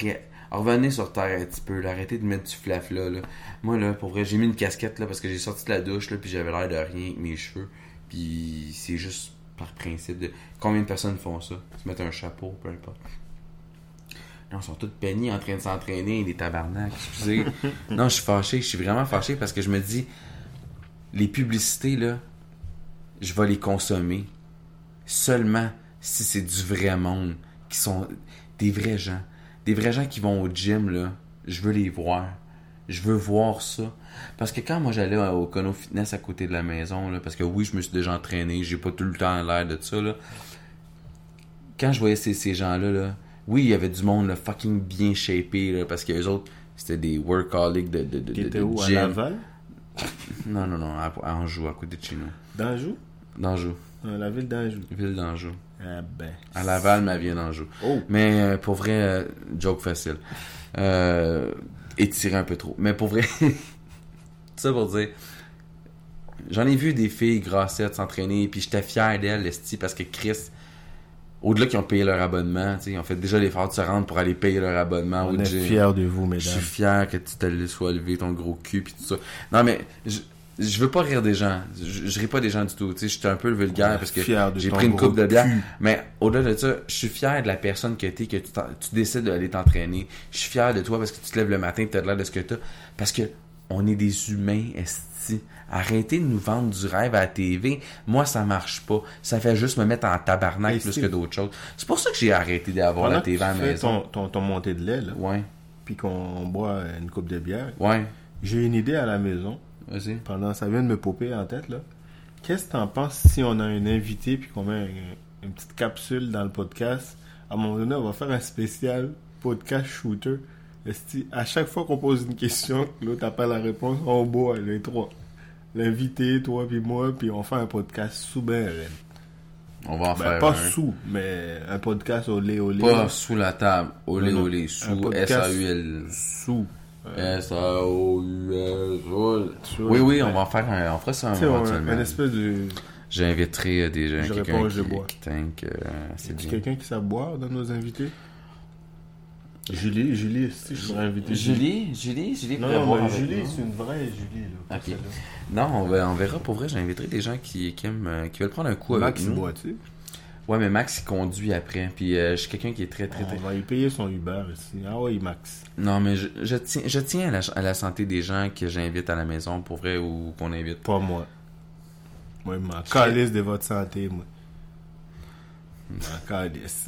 revenez sur terre un petit peu, là, arrêtez de mettre du flaf là, là. Moi là, pour vrai, j'ai mis une casquette là parce que j'ai sorti de la douche là puis j'avais l'air de rien avec mes cheveux. Puis c'est juste par principe de combien de personnes font ça, se mettent un chapeau, peu importe. Non, ils sont tous peignés en train de s'entraîner, les tabarnaks, excusez. non, je suis fâché, je suis vraiment fâché parce que je me dis, les publicités, là, je vais les consommer seulement si c'est du vrai monde, qui sont des vrais gens. Des vrais gens qui vont au gym, là, je veux les voir. Je veux voir ça. Parce que quand moi j'allais au Cono Fitness à côté de la maison, là, parce que oui, je me suis déjà entraîné, j'ai pas tout le temps l'air de ça, là. Quand je voyais ces, ces gens-là, là, oui, il y avait du monde là, fucking bien shapé, là, parce que les autres, c'était des workaholics de, de, de, Qui de- où? À gym. Laval? Non, non, non, à, à Anjou, à côté de chez nous. D'Anjou? D'Anjou, Dans La ville d'Anjou. ville d'Anjou. Ah ben. À Laval, ma vie d'Anjou. Oh Mais euh, pour vrai, euh, joke facile. Euh, étiré un peu trop. Mais pour vrai, tout ça pour dire, j'en ai vu des filles grassettes s'entraîner, puis j'étais fier d'elles, esti, parce que Chris, au-delà qu'ils ont payé leur abonnement, ils ont fait déjà l'effort de se rendre pour aller payer leur abonnement On au est gym. fiers de vous, Je suis mesdames. fier que tu te sois levé ton gros cul puis tout ça. Non mais je, je veux pas rire des gens. Je, je ris pas des gens du tout. Tu sais, j'étais un peu vulgaire parce que j'ai pris une coupe de bière. cul. Mais au-delà de ça, je suis fier de la personne que t'es, que tu, tu décides d'aller t'entraîner. Je suis fier de toi parce que tu te lèves le matin, tu as l'air de ce que t'as. Parce que on est des humains, esti. Arrêtez de nous vendre du rêve à la TV. Moi, ça marche pas. Ça fait juste me mettre en tabarnak Hey, plus que d'autres choses. C'est pour ça que j'ai arrêté d'avoir la que TV à la tu maison. ton, ton, ton montée de lait, là, Ouais, puis qu'on boit une coupe de bière, ouais. j'ai une idée à la maison. Vas-y. Pendant, ça vient de me popper en tête, là. Qu'est-ce que t'en penses si on a un invité puis qu'on met une petite capsule dans le podcast? À un moment donné, on va faire un spécial podcast shooter. À chaque fois qu'on pose une question, que l'autre n'a pas la réponse, on boit les trois. L'invité, toi puis moi, puis on fait un podcast sous ben. On va en Ben, faire pas un. sous, mais un podcast olé olé. Pas sous la table. Non, non. olé. Un Sous S-A-U-L. Sous. S-A-O-U-L. Sous. Oui, oui, on va en faire un. On fera ça on- éventuellement. un espèce de. J'inviterai euh, des gens, Je quelqu'un qui, tank, euh, c'est quelqu'un qui sait boire dans nos invités? Julie, Julie, si je pourrais inviter Julie, Julie, Julie Non, non, avec Julie, nous. c'est une vraie Julie. Là, pas Ok. celle-là. Non, on, va- on verra pour vrai. J'inviterai des gens qui, qui aiment, euh, qui veulent prendre un coup avec Max nous. boit, tu sais. Ouais, mais Max il conduit après. Puis euh, je suis quelqu'un qui est très, très, très. On va y payer son Uber ici. Ah ouais, Max. Non, mais je, je tiens, je tiens à la, à la santé des gens que j'invite à la maison pour vrai ou qu'on invite. Pas moi. Moi, je m'en calisse de votre santé, moi. Je m'en calisse.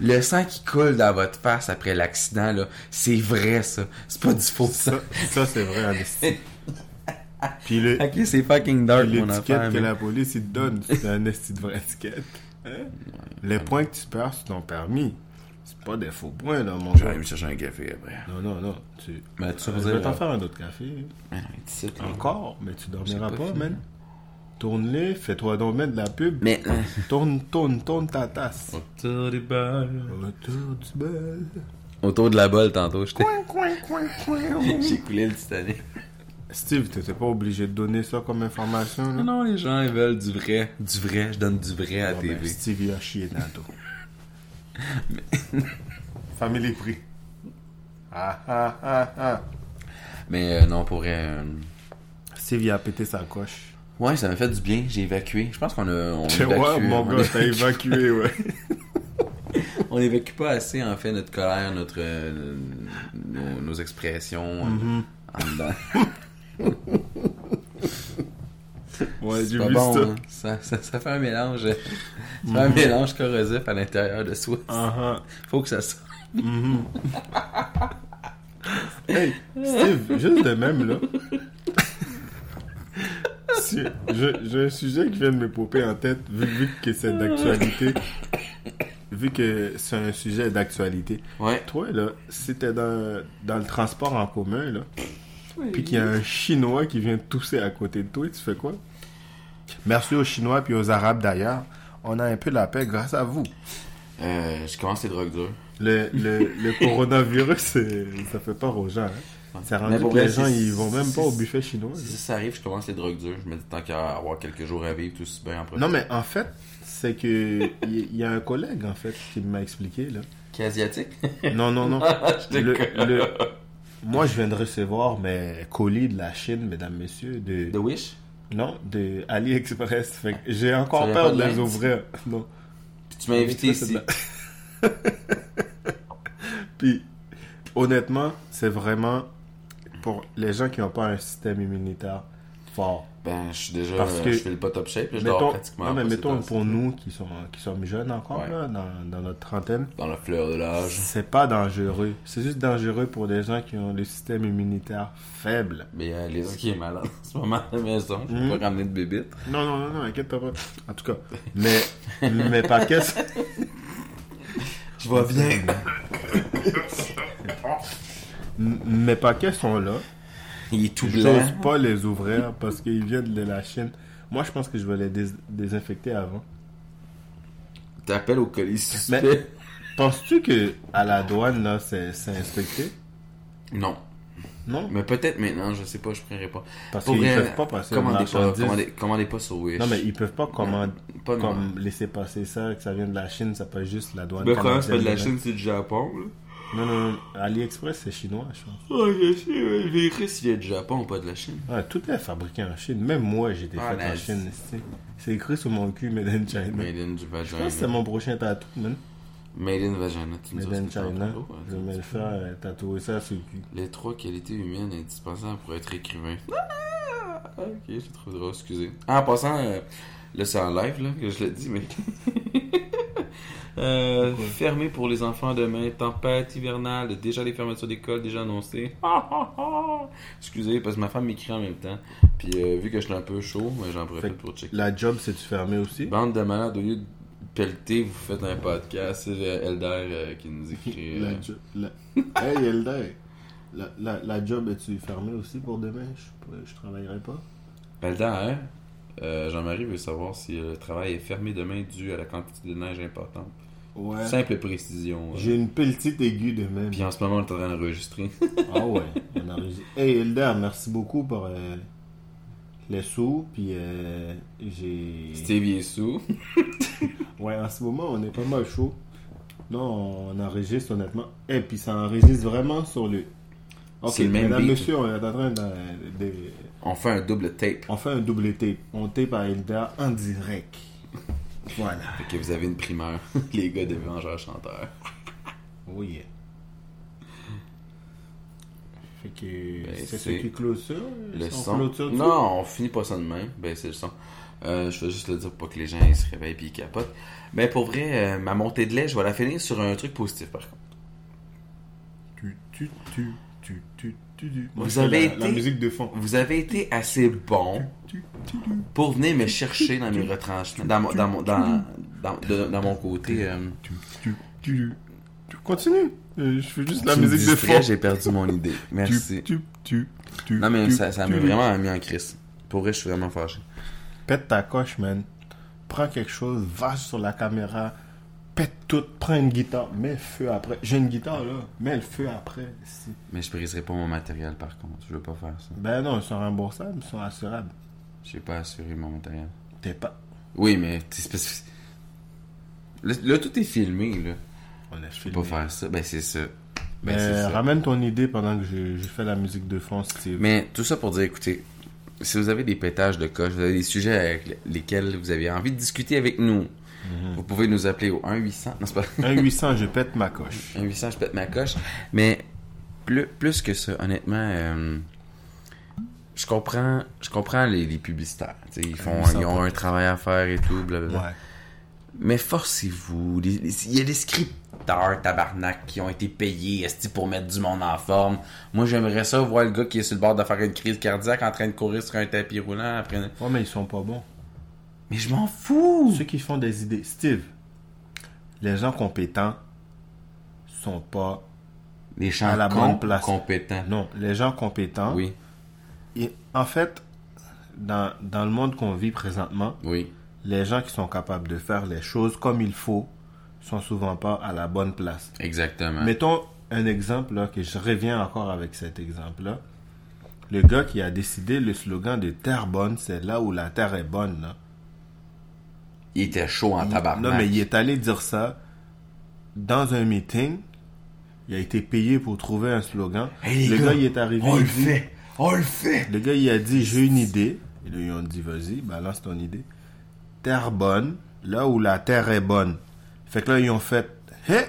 Le sang qui coule dans votre face après l'accident, là, c'est vrai, ça. C'est pas du faux sang. Ça, ça c'est vrai, en. Puis le, Ok, c'est fucking dark, mon l'étiquette affaire. que mais- la police, il te donne, c'est un esti de vraie étiquette. Hein? Les points que tu perds sur ton permis, c'est pas des faux points, là, mon Je vais gars. aller me chercher un café après. Non, non, non. Tu... Mais tu Je vais t'en faire un autre café. Ah, non, là. Encore, mais tu dormiras pas man. Tourne-les, fais-toi donc mettre de la pub. Mais. euh, Tourne, tourne, tourne ta tasse. Autour des balles. Autour du bal. Autour de la bolle, tantôt, j'étais. Coin, coin, coin, coin. J'ai coulé le Titanic. Steve, t'étais pas obligé de donner ça comme information, là? Non, non, les gens, ils veulent du vrai. Du vrai, je donne du vrai à Bon, ben, TV. Steve, il a chié tantôt. Family prix. Ah, ah, ah, ah. Mais euh, non, pour vrai. euh, Steve, il a pété sa coche. Ouais, ça m'a fait du bien. J'ai évacué. Je pense qu'on a. On évacue, vois, mon on gars, t'as évacué, ouais. On évacue pas assez, en fait, notre colère, notre. euh, nos, nos expressions. euh, Mhm. En dedans. Ouais, C'est pas bon, ça. hein. ça. Ça, ça fait un mélange. Ça fait un mélange corrosif à l'intérieur de soi. Ah. Faut que ça sorte. Mhm. hey, Steve, juste de même, là. Si- je- J'ai un sujet qui vient de me popper en tête, vu, vu que c'est d'actualité. Vu que c'est un sujet d'actualité. Ouais. Toi, là, si t'es dans, dans le transport en commun, là, puis qu'il y a un Chinois qui vient tousser à côté de toi, tu fais quoi? Merci aux Chinois puis aux Arabes d'ailleurs. On a un peu la paix grâce à vous. Euh, je commence les drogues dures. Le, le, le coronavirus, ça fait peur aux gens. Hein. C'est rendu que les gens, ils vont même pas au buffet chinois. Si ça arrive, je commence les drogues dures. Je me dis tant qu'à avoir quelques jours à vivre, tout aussi bien en profiter. Non, mais en fait, c'est que il y, y a un collègue, en fait, qui m'a expliqué, là. Qui est asiatique? Non, non, non. Je Le- déconne. le- Moi, je viens de recevoir mes colis de la Chine, mesdames, messieurs, de... The Wish? Non, de AliExpress. Fait j'ai encore peur de de les ouvrir. Non. Puis tu m'as invité ici. de Puis, honnêtement, c'est vraiment pour les gens qui n'ont pas un système immunitaire fort. Ben, je suis déjà. Parce que- je fais le pas top shape. je dors Mettons, pratiquement. non, mais mettons pour nous qui, sont, qui sommes jeunes encore, Ouais. là, dans, dans notre trentaine, Dans la fleur de l'âge. c'est pas dangereux. C'est juste dangereux pour des gens qui ont le système immunitaire faible. Mais euh, les gens qui est malade en ce moment à la maison, je peux Mhm. pas ramener de bébite. Non, non, non, non, inquiète-toi pas. En tout cas, mais mes paquets, Je vais bien. mes paquets sont là. Il est tout blanc. n'ose pas les ouvrir parce qu'ils viennent de la Chine. Moi, je pense que je vais les dés- désinfecter avant. T'appelles au colis suspect. Penses-tu que à la douane, là, c'est c'est inspecté? Non. Non? Mais peut-être maintenant, je sais pas, je prendrai pas. Parce qu'ils vrai, peuvent pas passer commandez pas, commandez, commandez pas sur Wish? Non, mais ils peuvent pas commander, Pas comme laisser passer ça, que ça vient de la Chine, ça peut juste la douane. Mais quand c'est pas de la Chine, c'est du Japon, là. Non, non, non. AliExpress, c'est chinois, je pense. Oh, je sais, ouais, je vérifie s'il y a du Japon ou pas de la Chine. Ouais, tout est fabriqué en Chine. Même moi, j'ai été Ah, fait en nice. Chine. c'est- C'est écrit sur mon cul, Made in China. Made in du Je pense que c'est mon prochain tatou, man. Made in vagina. Tu nous Made in China. Ouais, Je vais me le faire euh, tatouer ça sur le cul. Les trois qualités humaines indispensables pour être écrivain. Ah, ok, je trouve drôle, excusez. Ah, en passant, euh, là c'est en live là, que je le dis, mais. Euh, fermé pour les enfants demain, tempête hivernale, déjà les fermetures d'école déjà annoncées. Excusez, parce que ma femme m'écrit en même temps. Puis euh, vu que je suis un peu chaud, j'en profite pour checker. La job, c'est-tu fermé aussi? Bande de malades, au lieu de pelleté, vous faites un podcast. C'est euh, Elder euh, qui nous écrit. La Hey, Elder, la, la, la job est-tu fermée aussi pour demain? Je, je travaillerai pas. Elder, euh, Jean-Marie veut savoir si le travail est fermé demain dû à la quantité de neige importante. Ouais. Simple précision. euh. J'ai une petite aiguë demain. Puis en ce moment, on est en train d'enregistrer. Ah ouais, on réussi. Hey Elder, merci beaucoup pour euh, les sous. Puis euh, j'ai. Steve il est sous. Ouais, en ce moment, on est pas mal chaud. Non, on enregistre honnêtement. Et puis ça enregistre vraiment sur le. Ok, C'est le même mesdames, beat. messieurs, on est en train de, de- On fait un double tape. On fait un double tape. On tape à Elder en direct. Voilà. Fait que vous avez une primeur. Les gars de Vengeurs Chanteurs. Oh yeah. Fait que Ben, c'est ce qui close ça. Le On son. ça? Non, on finit pas ça de même. Ben, c'est le son. Euh, je vais juste le dire pour pas que les gens ils se réveillent et ils capotent. Mais pour vrai, euh, ma montée de lait, je vais la finir sur un truc positif par contre. Tu, tu, tu, tu, tu. Moi, Vous avez la, la été- musique de fond. Vous avez été assez bon pour venir me chercher dans mes retranchements, dans mon, dans mon, dans, dans, de- dans mon côté. euh. Continue. Euh, Je fais juste la me musique de fond. J'ai perdu mon idée. Merci. Tu, tu, tu, tu, Non mais ça, ça m'a vraiment mis en crise. Pour vrai, je suis vraiment fâché. Pète ta coche, man. Prends quelque chose, va sur la caméra, pète tout, prends une guitare, mets le feu après. J'ai une guitare là, mets le feu après. si. Mais je briserai pas mon matériel par contre. Je veux pas faire ça. Ben non, ils sont remboursables, ils sont assurables. J'ai pas assuré mon matériel. T'es pas. Oui, mais Là, là, tout est filmé, là. On a Je peux pas faire ça. Ben, c'est ça. Ben, ça. ramène ton idée pendant que je, je fais la musique de fond, Steve. Mais tout ça pour dire, écoutez, si vous avez des pétages de coche, vous avez des sujets avec lesquels vous avez envie de discuter avec nous, Mhm. vous pouvez nous appeler au 1-800. Non, c'est pas 1-800, je pète ma coche. 1-800, je pète ma coche. Mais plus, plus que ça, honnêtement, euh, je comprends je comprends les, les publicitaires. Ils, font, 100%. ils ont un travail à faire et tout, blablabla. Ouais. Mais forcez-vous. Il y a des scripteurs, tabarnak, qui ont été payés pour mettre du monde en forme. Moi, j'aimerais ça voir le gars qui est sur le bord de faire une crise cardiaque en train de courir sur un tapis roulant après. Ouais, mais ils sont pas bons. Mais je m'en fous! Ceux qui font des idées. Steve, les gens compétents sont pas. Les gens À la bonne place. compétents. Non, les gens compétents. Oui, Et en fait, dans, dans le monde qu'on vit présentement, oui. les gens qui sont capables de faire les choses comme il faut sont souvent pas à la bonne place. Exactement. Mettons un exemple là, que je reviens encore avec cet exemple-là. Le gars qui a décidé le slogan de Terre bonne, c'est là où la terre est bonne. Là. Il était chaud en tabarnak. Non, mais il est allé dire ça dans un meeting. Il a été payé pour trouver un slogan. Hey, le gars, gars, il est arrivé. On le dit- fait! On le fait! Le gars, il a dit J'ai une idée. Et là, ils ont dit Vas-y, balance ton idée. Terre bonne, là où la terre est bonne. Fait que là, ils ont fait Hé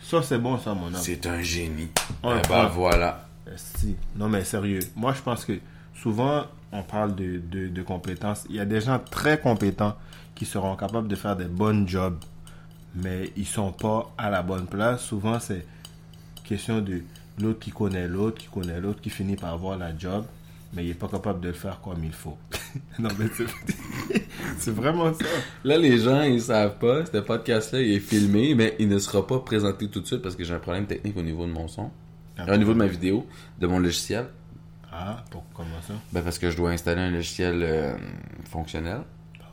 Ça, c'est bon, ça, mon homme. C'est un génie. On Eh ben voilà. Si. Non, mais sérieux. Moi, je pense que souvent, on parle de, de, de compétences. Il y a des gens très compétents qui seront capables de faire des bonnes jobs, mais ils sont pas à la bonne place. Souvent, c'est question de l'autre qui connaît l'autre, qui connaît l'autre, qui finit par avoir la job, mais il est pas capable de le faire comme il faut. non, mais c'est- vraiment ça. Là, les gens, ils savent pas. Ce podcast-là, il est filmé, mais il ne sera pas présenté tout de suite parce que j'ai un problème technique au niveau de mon son. Au niveau de ma vidéo, de mon logiciel. Ah, pour comment ça? Ben parce que je dois installer un logiciel euh, fonctionnel.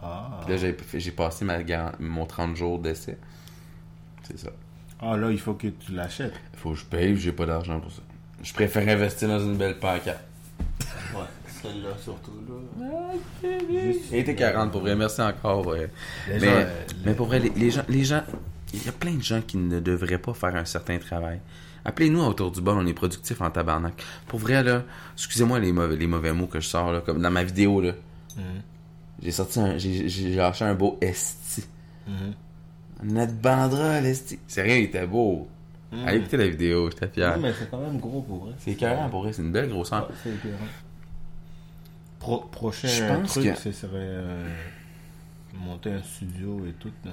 Ah. Puis là, j'ai, j'ai passé ma, mon 30 jours d'essai. C'est ça. ah, là, il faut que tu l'achètes. Faut que je paye, j'ai pas d'argent pour ça. Je préfère investir dans une belle pancarte. Ouais, celle-là surtout, là. Et était 40 pour vrai, merci encore. ouais. Les Mais, gens, euh, mais pour vrai, les, les gens, les gens, il y a plein de gens qui ne devraient pas faire un certain travail. Appelez-nous autour du bol, on est productif en tabarnak. Pour vrai, là, excusez-moi les mauvais, les mauvais mots que je sors, là, comme dans ma vidéo, là. Mhm. J'ai sorti un, j'ai, j'ai lâché un beau esti. Mhm. Notre banderole, esti. Sérieux, il était beau. Mhm. Allez écouter la vidéo, j'étais fier. Non, mais c'est quand même gros pour vrai. C'est écœurant pour vrai, c'est une belle grosseur. C'est écœurant. Pro- prochain Je pense truc, que- ce serait euh, monter un studio et tout. Là.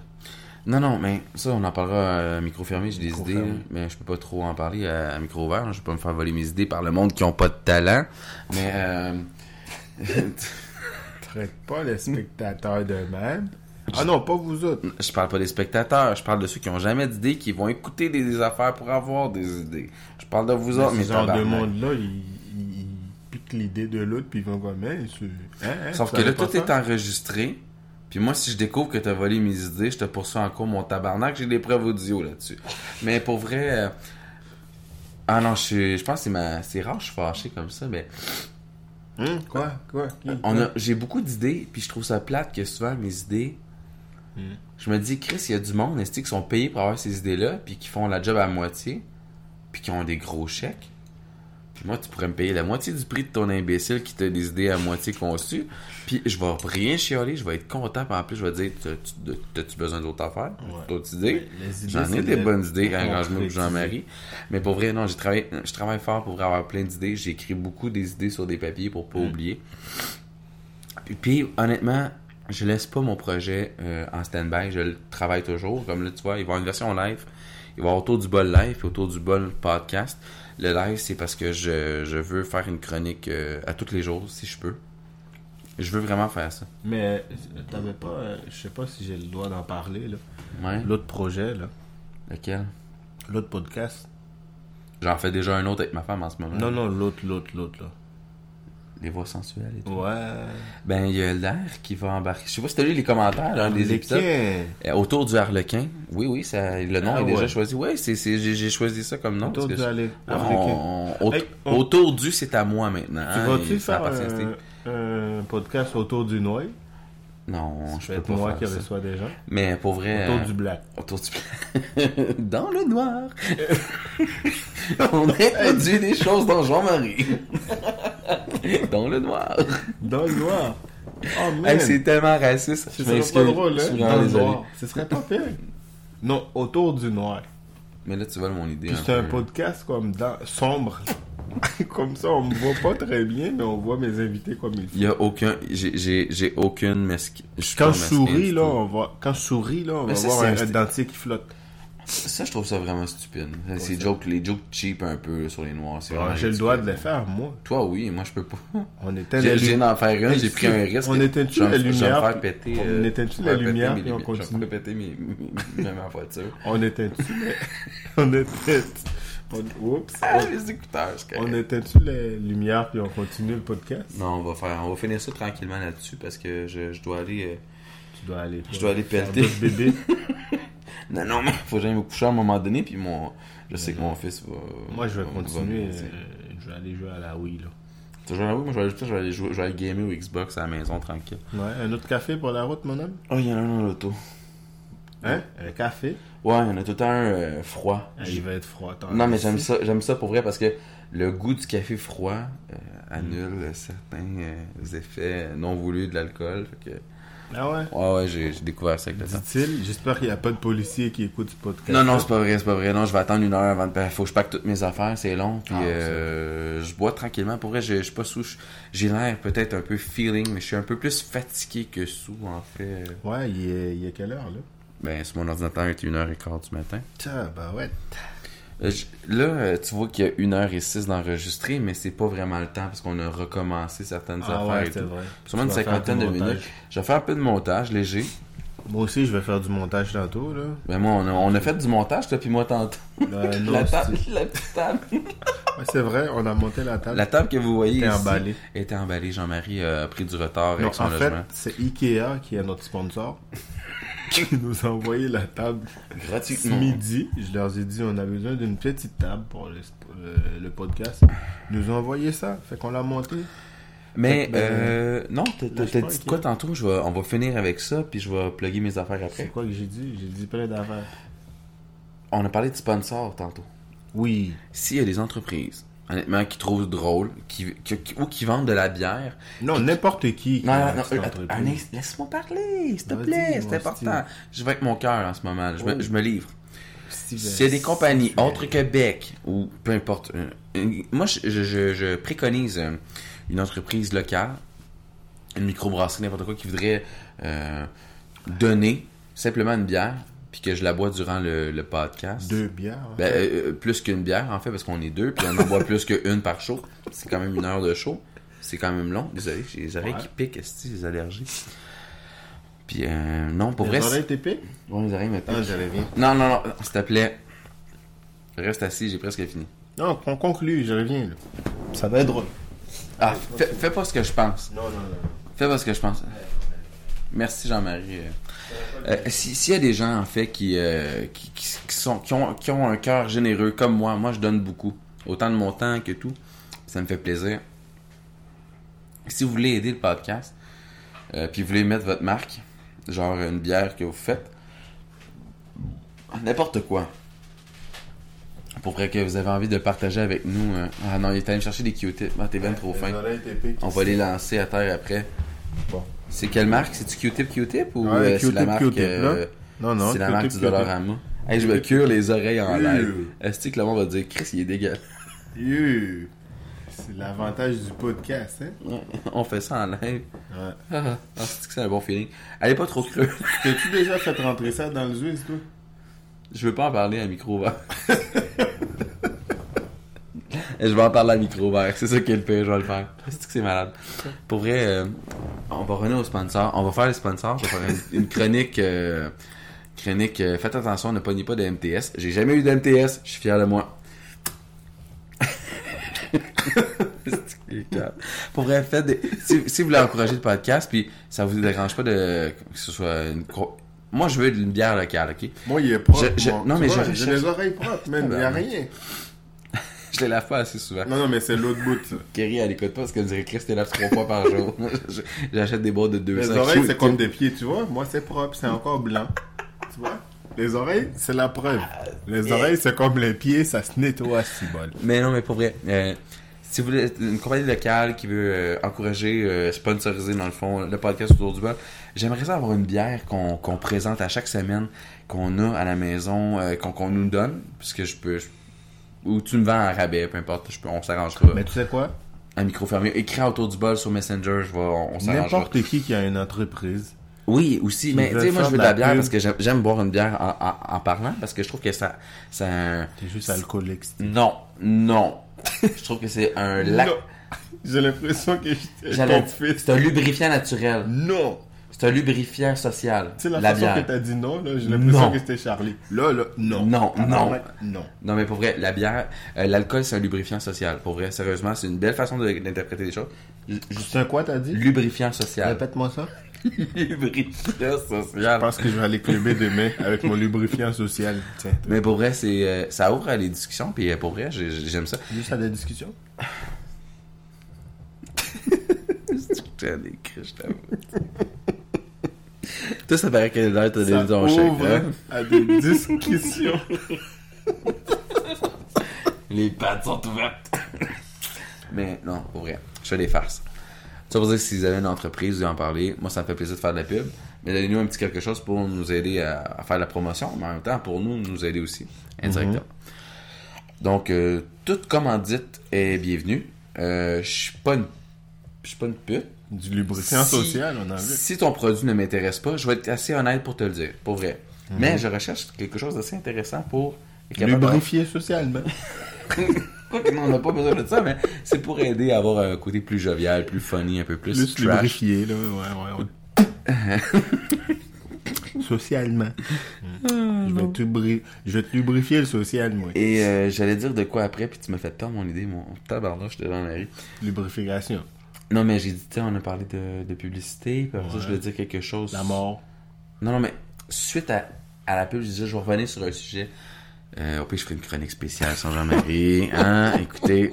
Non, non, mais ça, on en parlera à micro fermé, j'ai des idées, fermé. mais je peux pas trop en parler à, à micro ouvert, là, je vais pas me faire voler mes idées par le monde qui ont pas de talent. Mais, euh, Traite pas les spectateurs de même. Ah non, pas vous autres. Je parle pas des spectateurs, je parle de ceux qui ont jamais d'idées, qui vont écouter des, affaires pour avoir des idées. Je parle de vous autres, Mais genre de monde-là, ils, piquent l'idée de l'autre, puis ils vont comme, hein, hein, hein, Sauf que là, tout est enregistré. Puis moi, si je découvre que t'as volé mes idées, je te poursuis en cours mon tabarnak. J'ai des preuves audio là-dessus. Mais pour vrai... euh, Ah non, je, suis- je pense que c'est ma... C'est rare, je suis fâché comme ça, mais... Hein, quoi, quoi, qui? On a... J'ai beaucoup d'idées, puis je trouve ça plate que souvent, mes idées... Hmm. Je me dis, Chris, il y a du monde, est qui sont payés pour avoir ces idées-là, puis qui font la job à moitié, puis qui ont des gros chèques? Moi, tu pourrais me payer la moitié du prix de ton imbécile qui t'a des idées à moitié conçues. Puis je vais rien chialer, je vais être content. Puis en plus, je vais dire, T'as-tu besoin d'autres affaires? Ouais. D'autres idées? J'en ai des de- bonnes idées quand je me concrétiser. Jean-Marie. Mais pour vrai, non, j'ai travaillé, je travaille fort pour avoir plein d'idées. J'ai écrit beaucoup des idées sur des papiers pour pas Mm. oublier. Puis, puis, honnêtement, je laisse pas mon projet euh, en stand-by. Je le travaille toujours. Comme là, tu vois, il va y avoir une version live. Il va y avoir autour du bol live et autour du bol podcast. Le live, c'est parce que je, je veux faire une chronique euh, à tous les jours, si je peux. Je veux vraiment faire ça. Mais euh, t'avais pas, euh, je sais pas si j'ai le droit d'en parler, là. Ouais. L'autre projet, là. Lequel? L'autre podcast. J'en fais déjà un autre avec ma femme en ce moment. Non, non, l'autre, l'autre, l'autre, là. Les voix sensuelles et tout. Ouais. Ben, il y a l'air qui va embarquer. Je sais pas si t'as lu les commentaires dans les épisodes. Euh, Autour du harlequin. Oui, oui, ça, le nom Ah est déjà choisi. Oui, j'ai, choisi ça comme nom. Autour parce du que- Harle- on- Harlequin. on- Hey, on- Autour du, c'est à moi maintenant. Tu hein, vas-tu faire un, un podcast autour du noir? Non, je peux être pas moi faire qui ça. des gens. Mais pour vrai... Autour euh, du black. Autour du... dans le noir. on introduit des choses dans Jean-Marie. dans le noir. Dans le noir. Oh, man. Hey, c'est tellement raciste. Ce serait pas drôle, hein? Dans le noir. Ce serait pas pire. Non, autour du noir. Mais là, tu voles mon idée. C'est un peu. podcast comme dans, sombre. comme ça, on me voit pas très bien, mais on voit mes invités comme il faut. Il y a aucun. J'ai, aucune mesquine. Quand je souris, là, on va, quand je souris, là, on va voir un dentier qui flotte. Ça, je trouve ça vraiment stupide. C'est joke, les jokes cheap un peu sur les noirs. Ah, J'ai le droit de les faire, moi. Toi, oui, moi, je peux pas. On éteint J'ai, d'en faire une, j'ai pris un risque. On éteint-tu Je la Je lumière, faire péter. on euh, éteint-tu je la lumière, puis on. Je continue? me péter mes, ma voiture. On éteint-tu. On éteint... On... Oups. Ah, les écouteurs, On éteint-tu les lumières, puis on continue le podcast? Non, on va faire, on va finir ça tranquillement là-dessus parce que je, je dois aller. euh, Tu dois aller... Je dois aller pelleter. bébés. Non, non, mais faut j'aille me coucher à un moment donné, puis mon, je sais que mon fils va. Moi, je vais va- continuer. va- euh, je vais aller jouer à la Wii, là. Tu joues à la Wii? Moi, je vais aller, je vais aller jouer, je vais aller gamer au Xbox à la maison tranquille. Ouais, un autre café pour la route, mon homme? Oh, il y en a un dans l'auto. Hein? Un café? Ouais, il y en a tout le temps un euh, froid. Ah, il va être froid. attends. Non, mais j'aime ça, j'aime ça pour vrai parce que le goût du café froid euh, annule certains euh, effets non voulus de l'alcool. Fait que, Ah ouais? ouais, ouais, j'ai découvert ça avec le temps. Dit-il, j'espère qu'il n'y a pas de policier qui écoute ce podcast. Non, non, c'est pas vrai, c'est pas vrai. Non, je vais attendre une heure avant de. Faut que je pack toutes mes affaires, c'est long. Puis Ah, euh, je bois tranquillement. Pour vrai, je je suis pas sous. J'ai l'air peut-être un peu feeling, mais je suis un peu plus fatigué que sous, en fait. Ouais, il est, il est quelle heure, là? Ben, sur mon ordinateur, il était 1h15 du matin. Bah ouais. Euh, Là, euh, tu vois qu'il y a 1h06 d'enregistrer, mais c'est pas vraiment le temps parce qu'on a recommencé certaines Ah affaires ouais, et tout. vrai. Sûrement une cinquantaine de montage. minutes. Je vais faire un peu de montage léger. Moi aussi, je vais faire du montage tantôt, là. Ben moi, on a, on a fait du montage, toi puis moi tantôt. Euh, non, la table, la petite table. Ouais, c'est vrai, on a monté la table. La table que vous voyez T'es ici emballé. était emballée. Jean-Marie a pris du retard Non, avec son en fait, logement. c'est Ikea qui est notre sponsor. qui nous a envoyé la table ce Gratuitement. midi. Je leur ai dit, on a besoin d'une petite table pour le, le- le podcast. Ils nous ont envoyé ça. Fait qu'on l'a monté. Mais, ben, euh, non, t'as dit quoi tantôt? Je vais, on va finir avec ça, puis je vais plugger mes affaires C'est après. quoi que j'ai dit? J'ai dit plein d'affaires. On a parlé de sponsors tantôt. Oui. S'il y a des entreprises, honnêtement, qui trouvent drôle, qui, qui- qui- ou qui vendent de la bière, Non, n'importe qui. Non, non, euh, laisse-moi parler, s'il te plaît, c'est important. Je vais avec mon cœur en ce moment, je, me, Oh. je me livre. S'il y a des compagnies autres que Beck, ou peu importe, euh, moi je, je- je- je préconise euh, une entreprise locale, une microbrasserie, n'importe quoi, qui voudrait donner simplement une bière, puis que je la bois durant le, le podcast. Deux bières. hein? Ben, euh, plus qu'une bière, en fait, parce qu'on est deux, puis on en boit plus qu'une par show. C'est quand même une heure de show. C'est quand même long. Désolé, j'ai les oreilles Ouais. qui piquent, est les allergies? Puis euh, non, pour vrai. Les oreilles t'épées? Ouais, les oreilles me Ah, rien. Non, non, non, s'il te plaît. Reste assis, j'ai presque fini. Non, on conclut, je reviens, là. Ça va être drôle. Ah, fais, fais pas ce que je pense. Non, non, non. Fais pas ce que je pense. Merci Jean-Marie. Euh, si- S'il y a des gens en fait qui, euh, qui, qui- qui sont, qui, ont, qui ont un cœur généreux comme moi, moi je donne beaucoup. Autant de mon temps que tout. Ça me fait plaisir. Si vous voulez aider le podcast, euh, puis vous voulez mettre votre marque, genre une bière que vous faites, n'importe quoi. Pour vrai que vous avez envie de partager avec nous. euh, ah non, il est allé me chercher des Q-tips. Ah, t'es bien trop fin. On va les lancer à terre après. Bon. C'est quelle marque? C'est-tu Q-tip Q-tip ou Ouais, euh, c'est la marque euh. Non, non. C'est la marque du. Dollarama. Hey, je me cure les oreilles en live. Est-ce que le monde va dire Chris, il est dégueulasse? C'est l'avantage du podcast, hein? On fait ça en live. Ouais. Ah, ah, c'est que c'est un bon feeling. Elle est pas trop creux. T'as-tu déjà fait rentrer ça dans le Suisse, toi? Je veux pas en parler à micro ouvert. Je vais en parler à micro. C'est ça qui est le pire, je vais le faire. C'est que c'est malade. Pour vrai, euh, on va revenir aux sponsors. On va faire les sponsors. Je vais faire une, une chronique. euh, chronique. euh, faites attention, ne pognez pas de MTS. J'ai jamais eu de MTS. Je suis fier de moi. Pour vrai, faites des... si, si vous voulez encourager le podcast, puis ça vous dérange pas de que ce soit une Moi, je veux une bière locale, ok? Moi, il est propre. Je- je- non, mais je J'ai recherche- les oreilles propres, man. Il y a rien. Les lave pas assez souvent. Non, non, mais c'est l'autre bout. Kerry, elle écoute pas parce qu'elle dirait Chris, t'es lave trois fois par jour. J'achète des boîtes de 200 Les oreilles, c'est comme des pieds, tu vois. Moi, c'est propre, c'est encore blanc. Tu vois? Les oreilles, c'est la preuve. Les oreilles, c'est comme les pieds, ça se nettoie si bol. Mais non, mais pour vrai, euh, si vous voulez une compagnie locale qui veut euh, encourager, euh, sponsoriser dans le fond le podcast autour du bol, j'aimerais ça avoir une bière qu'on présente à chaque semaine, qu'on a à la maison, euh, qu'on nous donne, puisque je peux... je- ou tu me vends à rabais, peu importe, je peux, on s'arrangera. Mais tu sais quoi? Un micro fermé. Écris autour du bol sur Messenger, je vais, on, on s'arrangera. N'importe qui qui a une entreprise. Oui, aussi. Mais tu sais, moi, je veux de la bière pub. parce que j'aime- boire une bière en, en- en parlant parce que je trouve que ça. ça T'es juste alcoolique. Non, non. je trouve que c'est un lac. J'ai l'impression que j'étais J'allais- ton fils. C'est un lubrifiant naturel. Non! C'est un lubrifiant social. Tu sais, la, la façon que bière. t'as dit non, là, j'ai l'impression Non. que c'était Charlie. Là, là, non. Non, Ah, non. Non. Non, mais pour vrai, la bière, euh, l'alcool, c'est un lubrifiant social. Pour vrai, sérieusement, c'est une belle façon d'interpréter les choses. C'est un quoi, t'as dit? lubrifiant social. Répète-moi ça. lubrifiant Je social. pense que je vais aller cluber demain avec mon lubrifiant social. Tiens, Mais pour vrai, c'est euh, ça ouvre à les discussions. Puis euh, pour vrai, j'ai- j'aime ça. juste à des criches, je t'avoue. Toi, ça paraît que l'air t'as Ça donné ton chèque, hein? à des discussions. Les pattes sont ouvertes. Mais non, pour vrai. Je fais des farces. Ça veut dire que si vous avez une entreprise, vous en parler. Moi, ça me fait plaisir de faire de la pub. Mais donnez-nous un petit quelque chose pour nous aider à, à faire la promotion, mais en même temps, pour nous, nous aider aussi, indirectement. Donc, euh, toute commandite est bienvenue. Euh, je suis pas une... Je suis pas une pute. Du lubrifiant Si- social, on en veut. Si ton produit ne m'intéresse pas, je vais être assez honnête pour te le dire, pour vrai. Mais je recherche quelque chose d'assez intéressant pour... capable de- Lubrifier socialement. Non, on n'a pas besoin de ça, mais c'est pour aider à avoir un côté plus jovial, plus funny, un peu plus, Plus trash. lubrifié, là. Ouais, ouais, ouais. Socialement. je, vais te bri- je vais te lubrifier le social, moi. Et euh, j'allais dire de quoi après, puis tu m'as fait tant mon idée, mon tabarnouche, la rue. Lubrification. Non, mais j'ai dit, on a parlé de, de publicité, puis après ça, je voulais dire quelque chose. La mort. Non, non, mais suite à, à la pub, je disais, je vais revenir sur un sujet. Euh, au pire, je ferai une chronique spéciale sans Jean-Marie. Hein, écoutez.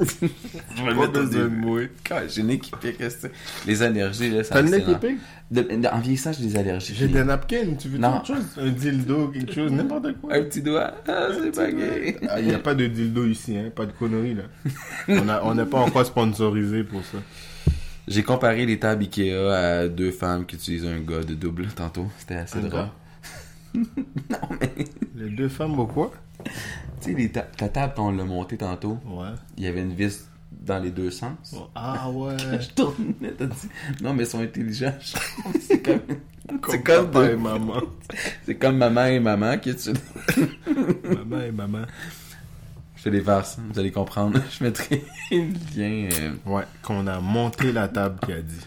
Je vais mettre besoin de moi. J'ai une équipe, qu'est-ce que c'est? Les allergies, là, ça T'as une équipe? De- de- En vieillissant, j'ai des allergies. J'ai des napkins, tu veux Non. autre chose? Un dildo, quelque chose, n'importe quoi. Un petit doigt. Ah, c'est pas gay. Ah, Il n'y a pas de dildo ici, hein? pas de conneries là. On n'est pas encore sponsorisé pour ça. J'ai comparé les tables Ikea à deux femmes qui utilisent un gars de double tantôt. C'était assez drôle. gars? Les deux femmes au quoi? Tu sais, les ta, ta table, quand on l'a montée tantôt, Ouais. il y avait une vis dans les deux sens. Ah ouais. Je tournais, t'as dit. Non, mais ils sont intelligents. c'est comme. C'est Comme papa et maman. c'est comme maman et maman qui utilisent. maman et maman. Je fais des farces, vous allez comprendre. Je mettrai le lien. euh, Ouais, qu'on a monté la table qui a dit.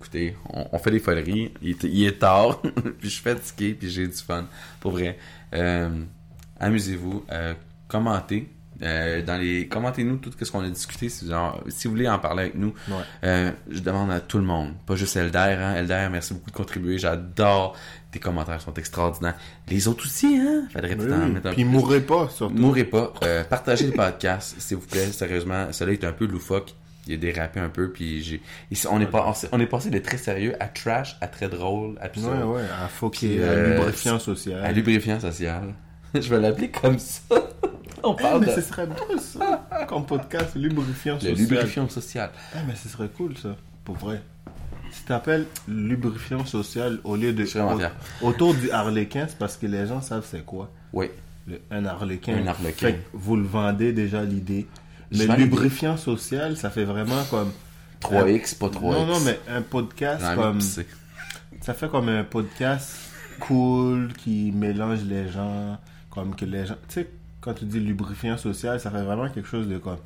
écoutez, on, on fait des foleries. Il, est- il est tard, puis je suis fatigué, puis j'ai du fun. Pour vrai. Euh, Amusez-vous. euh, commentez. Euh, dans les commentez-nous tout ce qu'on a discuté si, vous voulez en parler avec nous Ouais. euh, je demande à tout le monde pas juste Elder hein. Elder merci beaucoup de contribuer j'adore tes commentaires sont extraordinaires les autres aussi hein? Faudrait Oui, Puis mourrez pas, surtout. Mourrez pas. Euh, partagez le podcast, s'il vous plaît. Sérieusement, celui-là est un peu loufoque. Il a dérapé un peu, puis j'ai... on, est pas, on, est passé de très sérieux à trash, à très drôle, à Ouais, absurde, ouais, à foquer, Puis, à lubrifiant à social. lubrifiant social. Je vais l'appeler comme ça. on Eh, parle mais de... ce serait drôle, ça. Comme podcast, lubrifiant Le social. lubrifiant social. Eh, mais ce serait cool, ça. Pour vrai. Si t'appelles lubrifiant social au lieu de. Au-. Autour du harlequin, c'est parce que les gens savent c'est quoi. Oui. Le- un harlequin. Un harlequin. Fait que vous le vendez déjà l'idée. Mais lubrifiant social, ça fait vraiment comme. 3X, pas 3X. Non, non, mais un podcast comme. Ça fait comme un podcast cool qui mélange les gens. Comme que les gens. Tu sais, quand tu dis lubrifiant social, ça fait vraiment quelque chose de comme.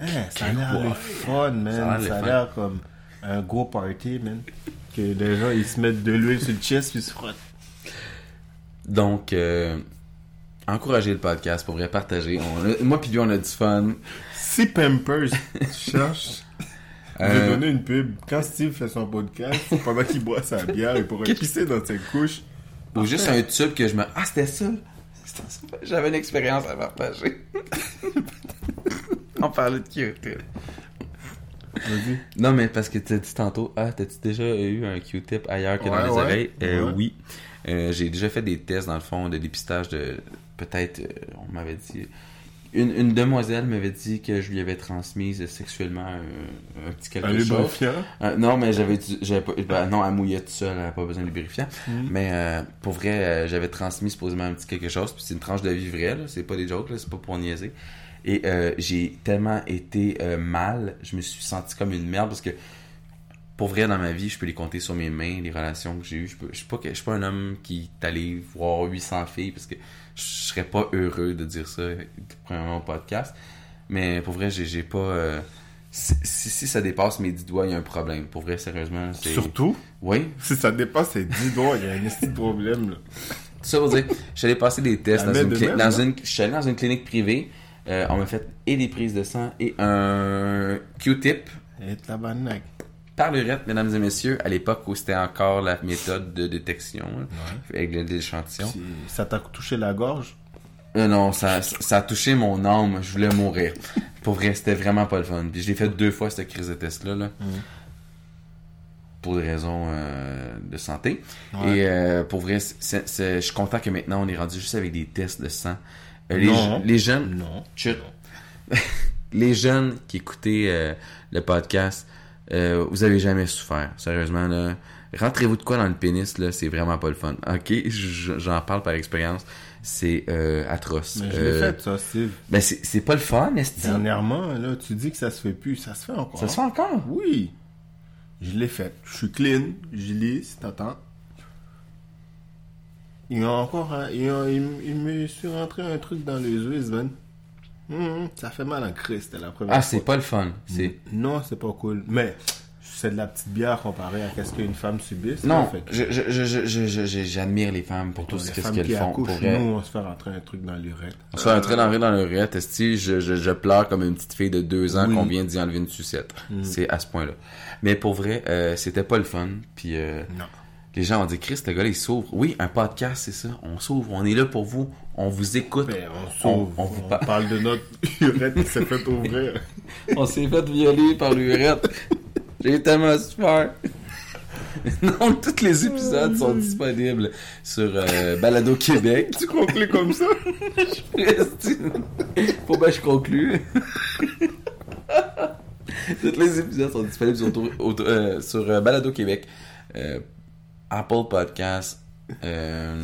Hein, ça a l'air le fun, man. Ça a l'air comme un gros party, man. Que les gens, ils se mettent de l'huile sur le chest puis ils se frottent. Donc, euh, encouragez le podcast, pour vrai, partagez. On a- moi puis lui, on a du fun. Si Pampers cherche. Je vais Euh, donner une pub. Quand Steve fait son podcast, pendant qu'il boit sa bière, il pourrait pisser dans ses couches. Ou juste un tube que je me... Ah, c'était ça! J'avais une expérience à partager. On parlait de Q-tip. Non, mais parce que tu as dit tantôt, ah, t'as-tu déjà eu un Q-tip ailleurs que dans les ouais. oreilles? Euh, Ouais. Oui. Euh, J'ai déjà fait des tests, dans le fond, de dépistage de... Peut-être, euh, on m'avait dit... Une, une demoiselle m'avait dit que je lui avais transmise sexuellement un, un petit quelque Un chose. lubrifiant? Euh, non, mais j'avais j'avais pas, ben, non, elle mouillait toute seule, elle avait pas besoin de lubrifiant. Mhm. Mais euh, pour vrai, euh, j'avais transmis supposément un petit quelque chose, puis c'est une tranche de vie vraie, là, c'est pas des jokes, là, c'est pas pour niaiser. Et euh, j'ai tellement été euh, mal, je me suis senti comme une merde parce que pour vrai dans ma vie, je peux les compter sur mes mains, les relations que j'ai eues. Je, peux- je suis pas que- je suis pas un homme qui est allé voir 800 filles parce que je serais pas heureux de dire ça premièrement au podcast. Mais pour vrai, j'ai pas euh, si, si, si ça dépasse mes 10 doigts, il y a un problème. Pour vrai, sérieusement, Surtout, Oui, si ça dépasse ses 10 doigts, il y a un petit problème, là. Tout ça pour dire, je suis allé passer des tests dans une, de cli- même, dans hein? une, je suis allé dans une clinique privée. Euh, on m'a fait et des prises de sang et un Q-tip Et tabarnak. Par l'urette, mesdames et messieurs, à l'époque où c'était encore la méthode de détection hein, avec l'échantillon. Si ça t'a touché la gorge, Euh, non, ça, ça a touché mon âme, je voulais mourir. Pour vrai, c'était vraiment pas le fun. Puis je l'ai fait deux fois cette crise de test-là. Là, pour des raisons euh, de santé. Ouais. Et euh, pour vrai, je suis content que maintenant on est rendu juste avec des tests de sang. Les, Non. les jeunes, non. les jeunes qui écoutaient le podcast, euh, vous avez jamais souffert. Sérieusement, là. Rentrez-vous de quoi dans le pénis, là, c'est vraiment pas le fun. Ok, Je- j'en parle par expérience. C'est euh, atroce. Mais je Euh, l'ai fait, ça, Steve. Ben, c'est pas le fun, est Dernièrement, là, tu dis que ça se fait plus. Ça se fait encore. Ça se fait encore? Oui. Je l'ai fait. Je suis clean. Je lis, si t'attends. Il y a encore il, y a- il, il me suis rentré un truc dans les yeux, man. Hum, ça fait mal en Christ, c'était la première Ah, fois. c'est pas le fun. C'est... Non, c'est pas cool. Mais c'est de la petite bière comparé à ce qu'une femme subisse. Non, fait que- je, je, je, j'admire les femmes pour tout ce qu'est-ce femmes qu'elles qui font. accouchent, Pour nous, on se fait rentrer un truc dans l'urètre. On se fait un trait d'enlever dans le reste, esti, je, je, je pleure comme une petite fille de deux ans Oui. qu'on vient d'y enlever une sucette. C'est à ce point-là. Mais pour vrai, euh, c'était pas le fun. Puis euh, Non. Les gens ont dit, Chris, le gars, il s'ouvre. Oui, un podcast, c'est ça. On s'ouvre, on est là pour vous. On vous écoute. Ben, on sauve. On- On, on vous pa- parle de notre urètre qui s'est fait ouvrir. On s'est fait violer par l'urette. J'ai tellement souffert. non, tous les épisodes sont disponibles sur euh, Balado Québec. tu conclus comme ça? Esti. Faut bien que je conclue. Tous les épisodes sont disponibles sur, euh, sur euh, Balado Québec, Apple Podcasts, euh,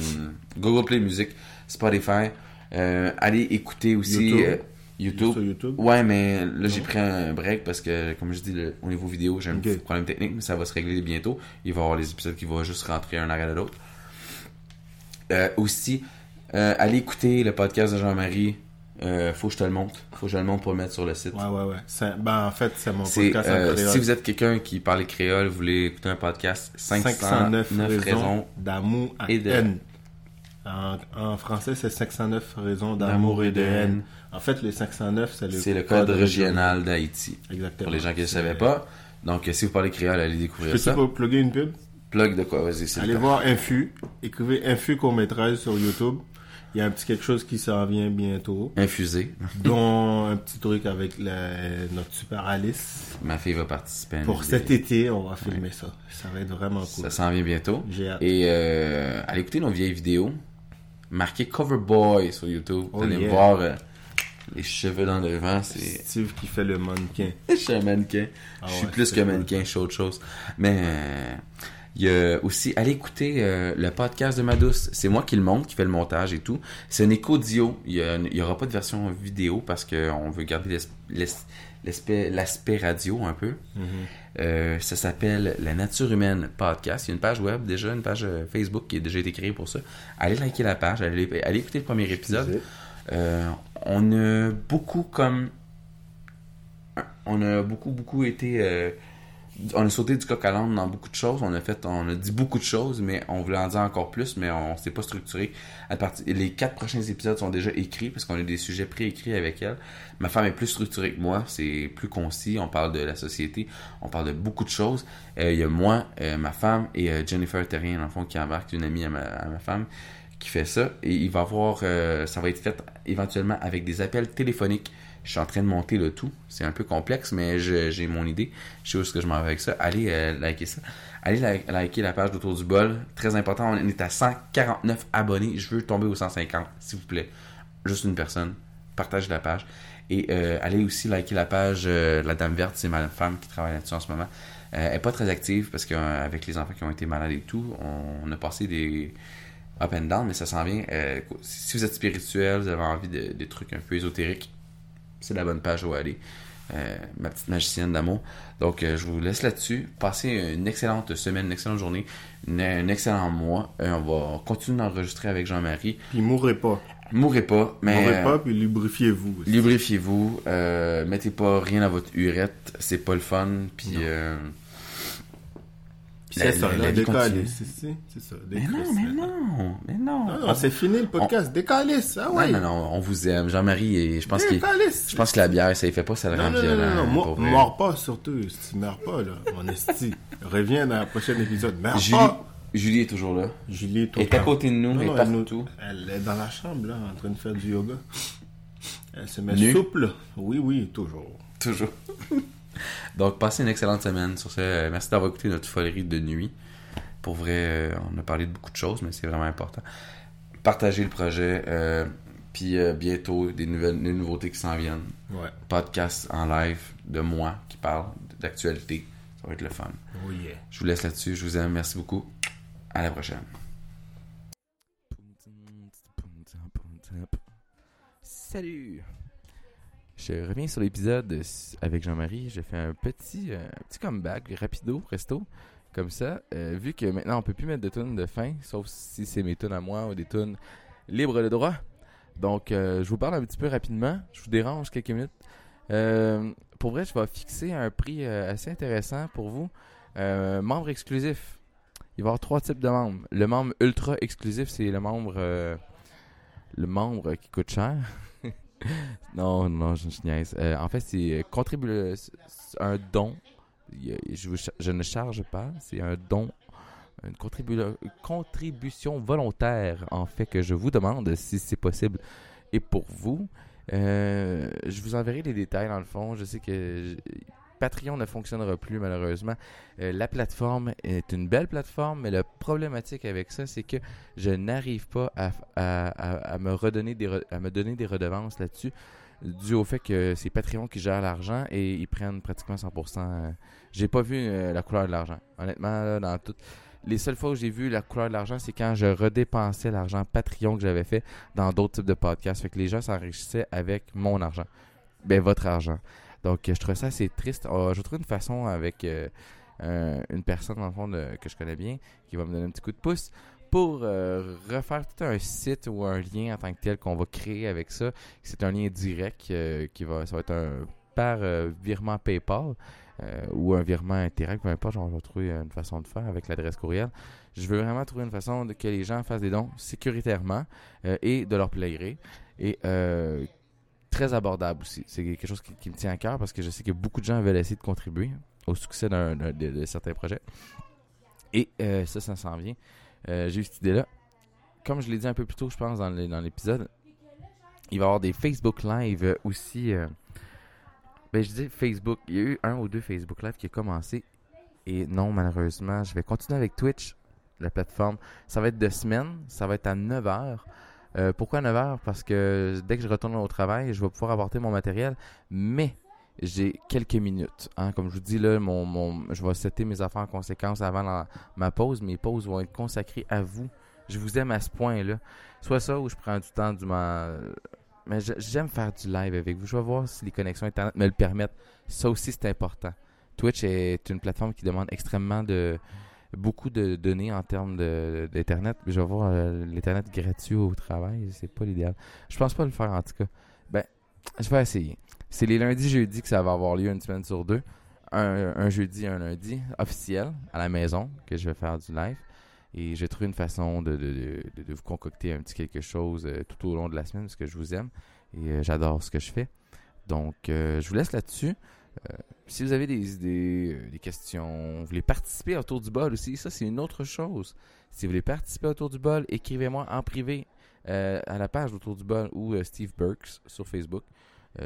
Google Play Music, Spotify. Euh, allez écouter aussi YouTube. euh, YouTube. Sur YouTube? Ouais, mais là j'ai pris un break parce que, comme je dis, le- au niveau vidéo, j'ai un petit problème technique, mais ça va se régler bientôt. Il va y avoir les épisodes qui vont juste rentrer un arrêt de l'autre. Aussi, allez écouter le podcast de Jean-Marie. Euh, faut que je te le montre. Faut que je le montre pour le mettre sur le site. Ouais, ouais, ouais. Ben, en fait, c'est mon podcast en euh, créole. si vous êtes quelqu'un qui parle créole, vous voulez écouter un podcast, 509, 509 raisons. raisons d'amour et de haine. En, en français, c'est 509 raisons d'amour et de haine. En fait, les 509, c'est le, C'est le code régional d'Haïti. Exactement. Pour les gens qui ne le savaient pas. Donc, euh, si vous parlez créole, allez découvrir Peux-tu ça. pas plugger une pub? Plug de quoi? Vas-y, c'est le Allez voir Infu. Écrivez Infu court-métrage sur YouTube. Il y a un petit quelque chose qui s'en vient bientôt. Infusé. dont un petit truc avec la- notre super Alice. Ma fille va participer. à Pour cet été, on va filmer ça. Ça va être vraiment cool. Ça s'en vient bientôt. J'ai hâte. Et euh, allez écouter nos vieilles vidéos. Marquez Cover Boy sur YouTube. Vous Oh, allez yeah. voir euh, les cheveux dans le vent. C'est. Steve qui fait le mannequin. Je suis un mannequin. Ah je suis ouais, plus que mannequin, je suis autre chose. Mais euh, il y a aussi, allez écouter euh, le podcast de ma douce. C'est moi qui le monte, qui fait le montage et tout. C'est un écho d'IO. Il y, a- il y aura pas de version vidéo parce qu'on veut garder l'aspect radio un peu. Mhm. Euh, ça s'appelle La Nature Humaine Podcast. Il y a une page web déjà, une page euh, Facebook qui a déjà été créée pour ça. Allez liker la page, allez, allez écouter le premier épisode. Euh, on a beaucoup comme. On a beaucoup, beaucoup été. On a sauté du coq à l'âne dans beaucoup de choses. On a fait, on a dit beaucoup de choses, mais on voulait en dire encore plus, mais on s'est pas structuré. Les quatre prochains épisodes sont déjà écrits parce qu'on a des sujets préécrits avec elle. Ma femme est plus structurée que moi, c'est plus concis. On parle de la société, on parle de beaucoup de choses. Euh, Il y a moi, euh, ma femme et euh, Jennifer Terrien, le fond, qui embarque une amie à ma, femme qui fait ça. Et il va avoir, ça va être fait éventuellement avec des appels téléphoniques. Je suis en train de monter le tout. C'est un peu complexe, mais j'ai mon idée. Je sais où est-ce que je m'en vais avec ça. Allez euh, liker ça. Allez li- liker la page d'Autour du bol. Très important, on est à 149 abonnés. Je veux tomber aux 150, s'il vous plaît. Juste une personne. Partagez la page. Et euh, allez aussi liker la page euh, La Dame Verte, c'est ma femme qui travaille là-dessus en ce moment. Elle n'est pas très active parce qu'avec les enfants qui ont été malades et tout, on, a passé des up and down, mais ça s'en vient. Si vous êtes spirituel, vous avez envie de, de trucs un peu ésotériques, c'est la bonne page où aller. Euh, ma petite magicienne d'amour. Donc, euh, je vous laisse là-dessus. Passez une excellente semaine, une excellente journée, une- un excellent mois. Euh, on va continuer d'enregistrer avec Jean-Marie. Puis mourrez pas. Mourrez pas, mais mourrez pas, puis lubrifiez-vous. lubrifiez-vous. Mettez pas rien dans votre urette. C'est pas le fun. Puis, Non. euh, Puis la- c'est ça, la- là. C'est c'est- c'est ça. mais non, mais non, mais non. Non, non, c'est fini le podcast. Décalez, ah ouais. Non, non, non, on vous aime. Jean-Marie, et je pense qu'il. Je pense que la bière, ça y fait pas, ça le Non, rend non, non, violent. non, non, vrai. mords pas surtout. Si tu meurs pas, là, mon esti. Reviens dans le prochain épisode. Meurs Julie, pas. Julie est toujours là. Julie est tout Elle est à côté de nous, Non, elle est non, partout. elle est dans la chambre, là, en train de faire du yoga. Elle se met Nue? souple. Oui, oui, toujours. Toujours. Donc, passez une excellente semaine. Sur ce, euh, merci d'avoir écouté notre folerie de nuit. Pour vrai, euh, on a parlé de beaucoup de choses, mais c'est vraiment important. Partagez le projet. euh, puis euh, bientôt, des, nouvelles, des nouveautés qui s'en viennent. Ouais. Podcast en live de moi qui parle d'actualité. Ça va être le fun. Oh yeah. Je vous laisse là-dessus. Je vous aime. Merci beaucoup. À la prochaine. Salut! Je reviens sur l'épisode avec Jean-Marie. J'ai fait un petit, euh, comeback, rapido, presto, comme ça. Euh, vu que maintenant on peut plus mettre de tunes de fin, sauf si c'est mes tunes à moi ou des tunes libres de droit. Donc, euh, je vous parle un petit peu rapidement. Je vous dérange quelques minutes. Euh, pour vrai, je vais fixer un prix euh, assez intéressant pour vous. Euh, membre exclusif. Il va y avoir trois types de membres. Le membre ultra exclusif, c'est le membre euh, le membre qui coûte cher. non, non, je, je niaise. Euh, en fait, c'est contribu c'est un don. Je, ne charge pas. C'est un don. Une contribu- contribution volontaire, en fait, que je vous demande si c'est possible. Et pour vous, euh, je vous enverrai les détails dans le fond. Je sais que Patreon ne fonctionnera plus malheureusement. Euh, la plateforme est une belle plateforme, mais la problématique avec ça, c'est que je n'arrive pas à, me redonner à me donner des redevances là-dessus, dû au fait que c'est Patreon qui gère l'argent et ils prennent pratiquement 100%. euh, J'ai pas vu euh, la couleur de l'argent. Honnêtement, dans toutes les seules fois où j'ai vu la couleur de l'argent, c'est quand je redépensais l'argent Patreon que j'avais fait dans d'autres types de podcasts. Fait que les gens s'enrichissaient avec mon argent. Ben, votre argent. Donc, je trouve ça assez triste. Euh, je trouve une façon avec euh, une personne, dans le fond, que je connais bien, qui va me donner un petit coup de pouce pour euh, refaire tout un site ou un lien en tant que tel qu'on va créer avec ça. C'est un lien direct euh, qui va, ça va être un par virement PayPal ou un virement Interact, peu importe, on va trouver une façon de faire avec l'adresse courriel. Je veux vraiment trouver une façon de que les gens fassent des dons sécuritairement et de leur plein gré. Et euh, très abordable aussi. C'est quelque chose qui, me tient à cœur parce que je sais que beaucoup de gens veulent essayer de contribuer au succès d'un, d'un- de, de certains projets. Et euh, ça, ça s'en vient. Euh, j'ai eu cette idée-là. Comme je l'ai dit un peu plus tôt, je pense, dans, l'épisode, il va y avoir des Facebook Live aussi. euh, ben, je dis Facebook. Il y a eu un ou deux Facebook Live qui a commencé. Et non, malheureusement, je vais continuer avec Twitch, la plateforme. Ça va être de semaine. Ça va être à 9h. Euh, pourquoi 9h? Parce que dès que je retourne au travail, je vais pouvoir apporter mon matériel. Mais j'ai quelques minutes. hein. Comme je vous dis, là, je vais setter mes affaires en conséquence avant ma pause. Mes pauses vont être consacrées à vous. Je vous aime à ce point-là. Soit ça ou je prends du temps du ma- Mais j'aime faire du live avec vous. Je vais voir si les connexions Internet me le permettent. Ça aussi, c'est important. Twitch est une plateforme qui demande extrêmement de beaucoup de données en termes d'Internet. Je vais voir euh, l'Internet gratuit au travail. C'est pas l'idéal. Je pense pas le faire en tout cas. Ben, je vais essayer. C'est les lundis, jeudis que ça va avoir lieu une semaine sur deux. Un, un jeudi, un lundi officiel à la maison que je vais faire du live. Et j'ai trouvé une façon de, vous concocter un petit quelque chose euh, tout au long de la semaine parce que je vous aime et euh, j'adore ce que je fais. Donc, je vous laisse là-dessus. Euh, si vous avez des idées, euh, des questions, vous voulez participer autour du bol aussi, ça c'est une autre chose. Si vous voulez participer autour du bol, écrivez-moi en privé euh, à la page autour du bol ou Steve Burks sur Facebook.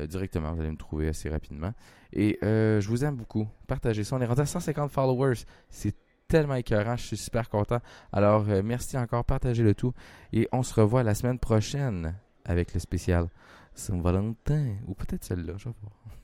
Directement, vous allez me trouver assez rapidement. Et je vous aime beaucoup. Partagez ça. On est rendu à 150 followers. C'est tellement écœurant. Je suis super content. Alors, merci encore. Partagez le tout. Et on se revoit la semaine prochaine avec le spécial Saint-Valentin. Ou peut-être celle-là. Je vais voir.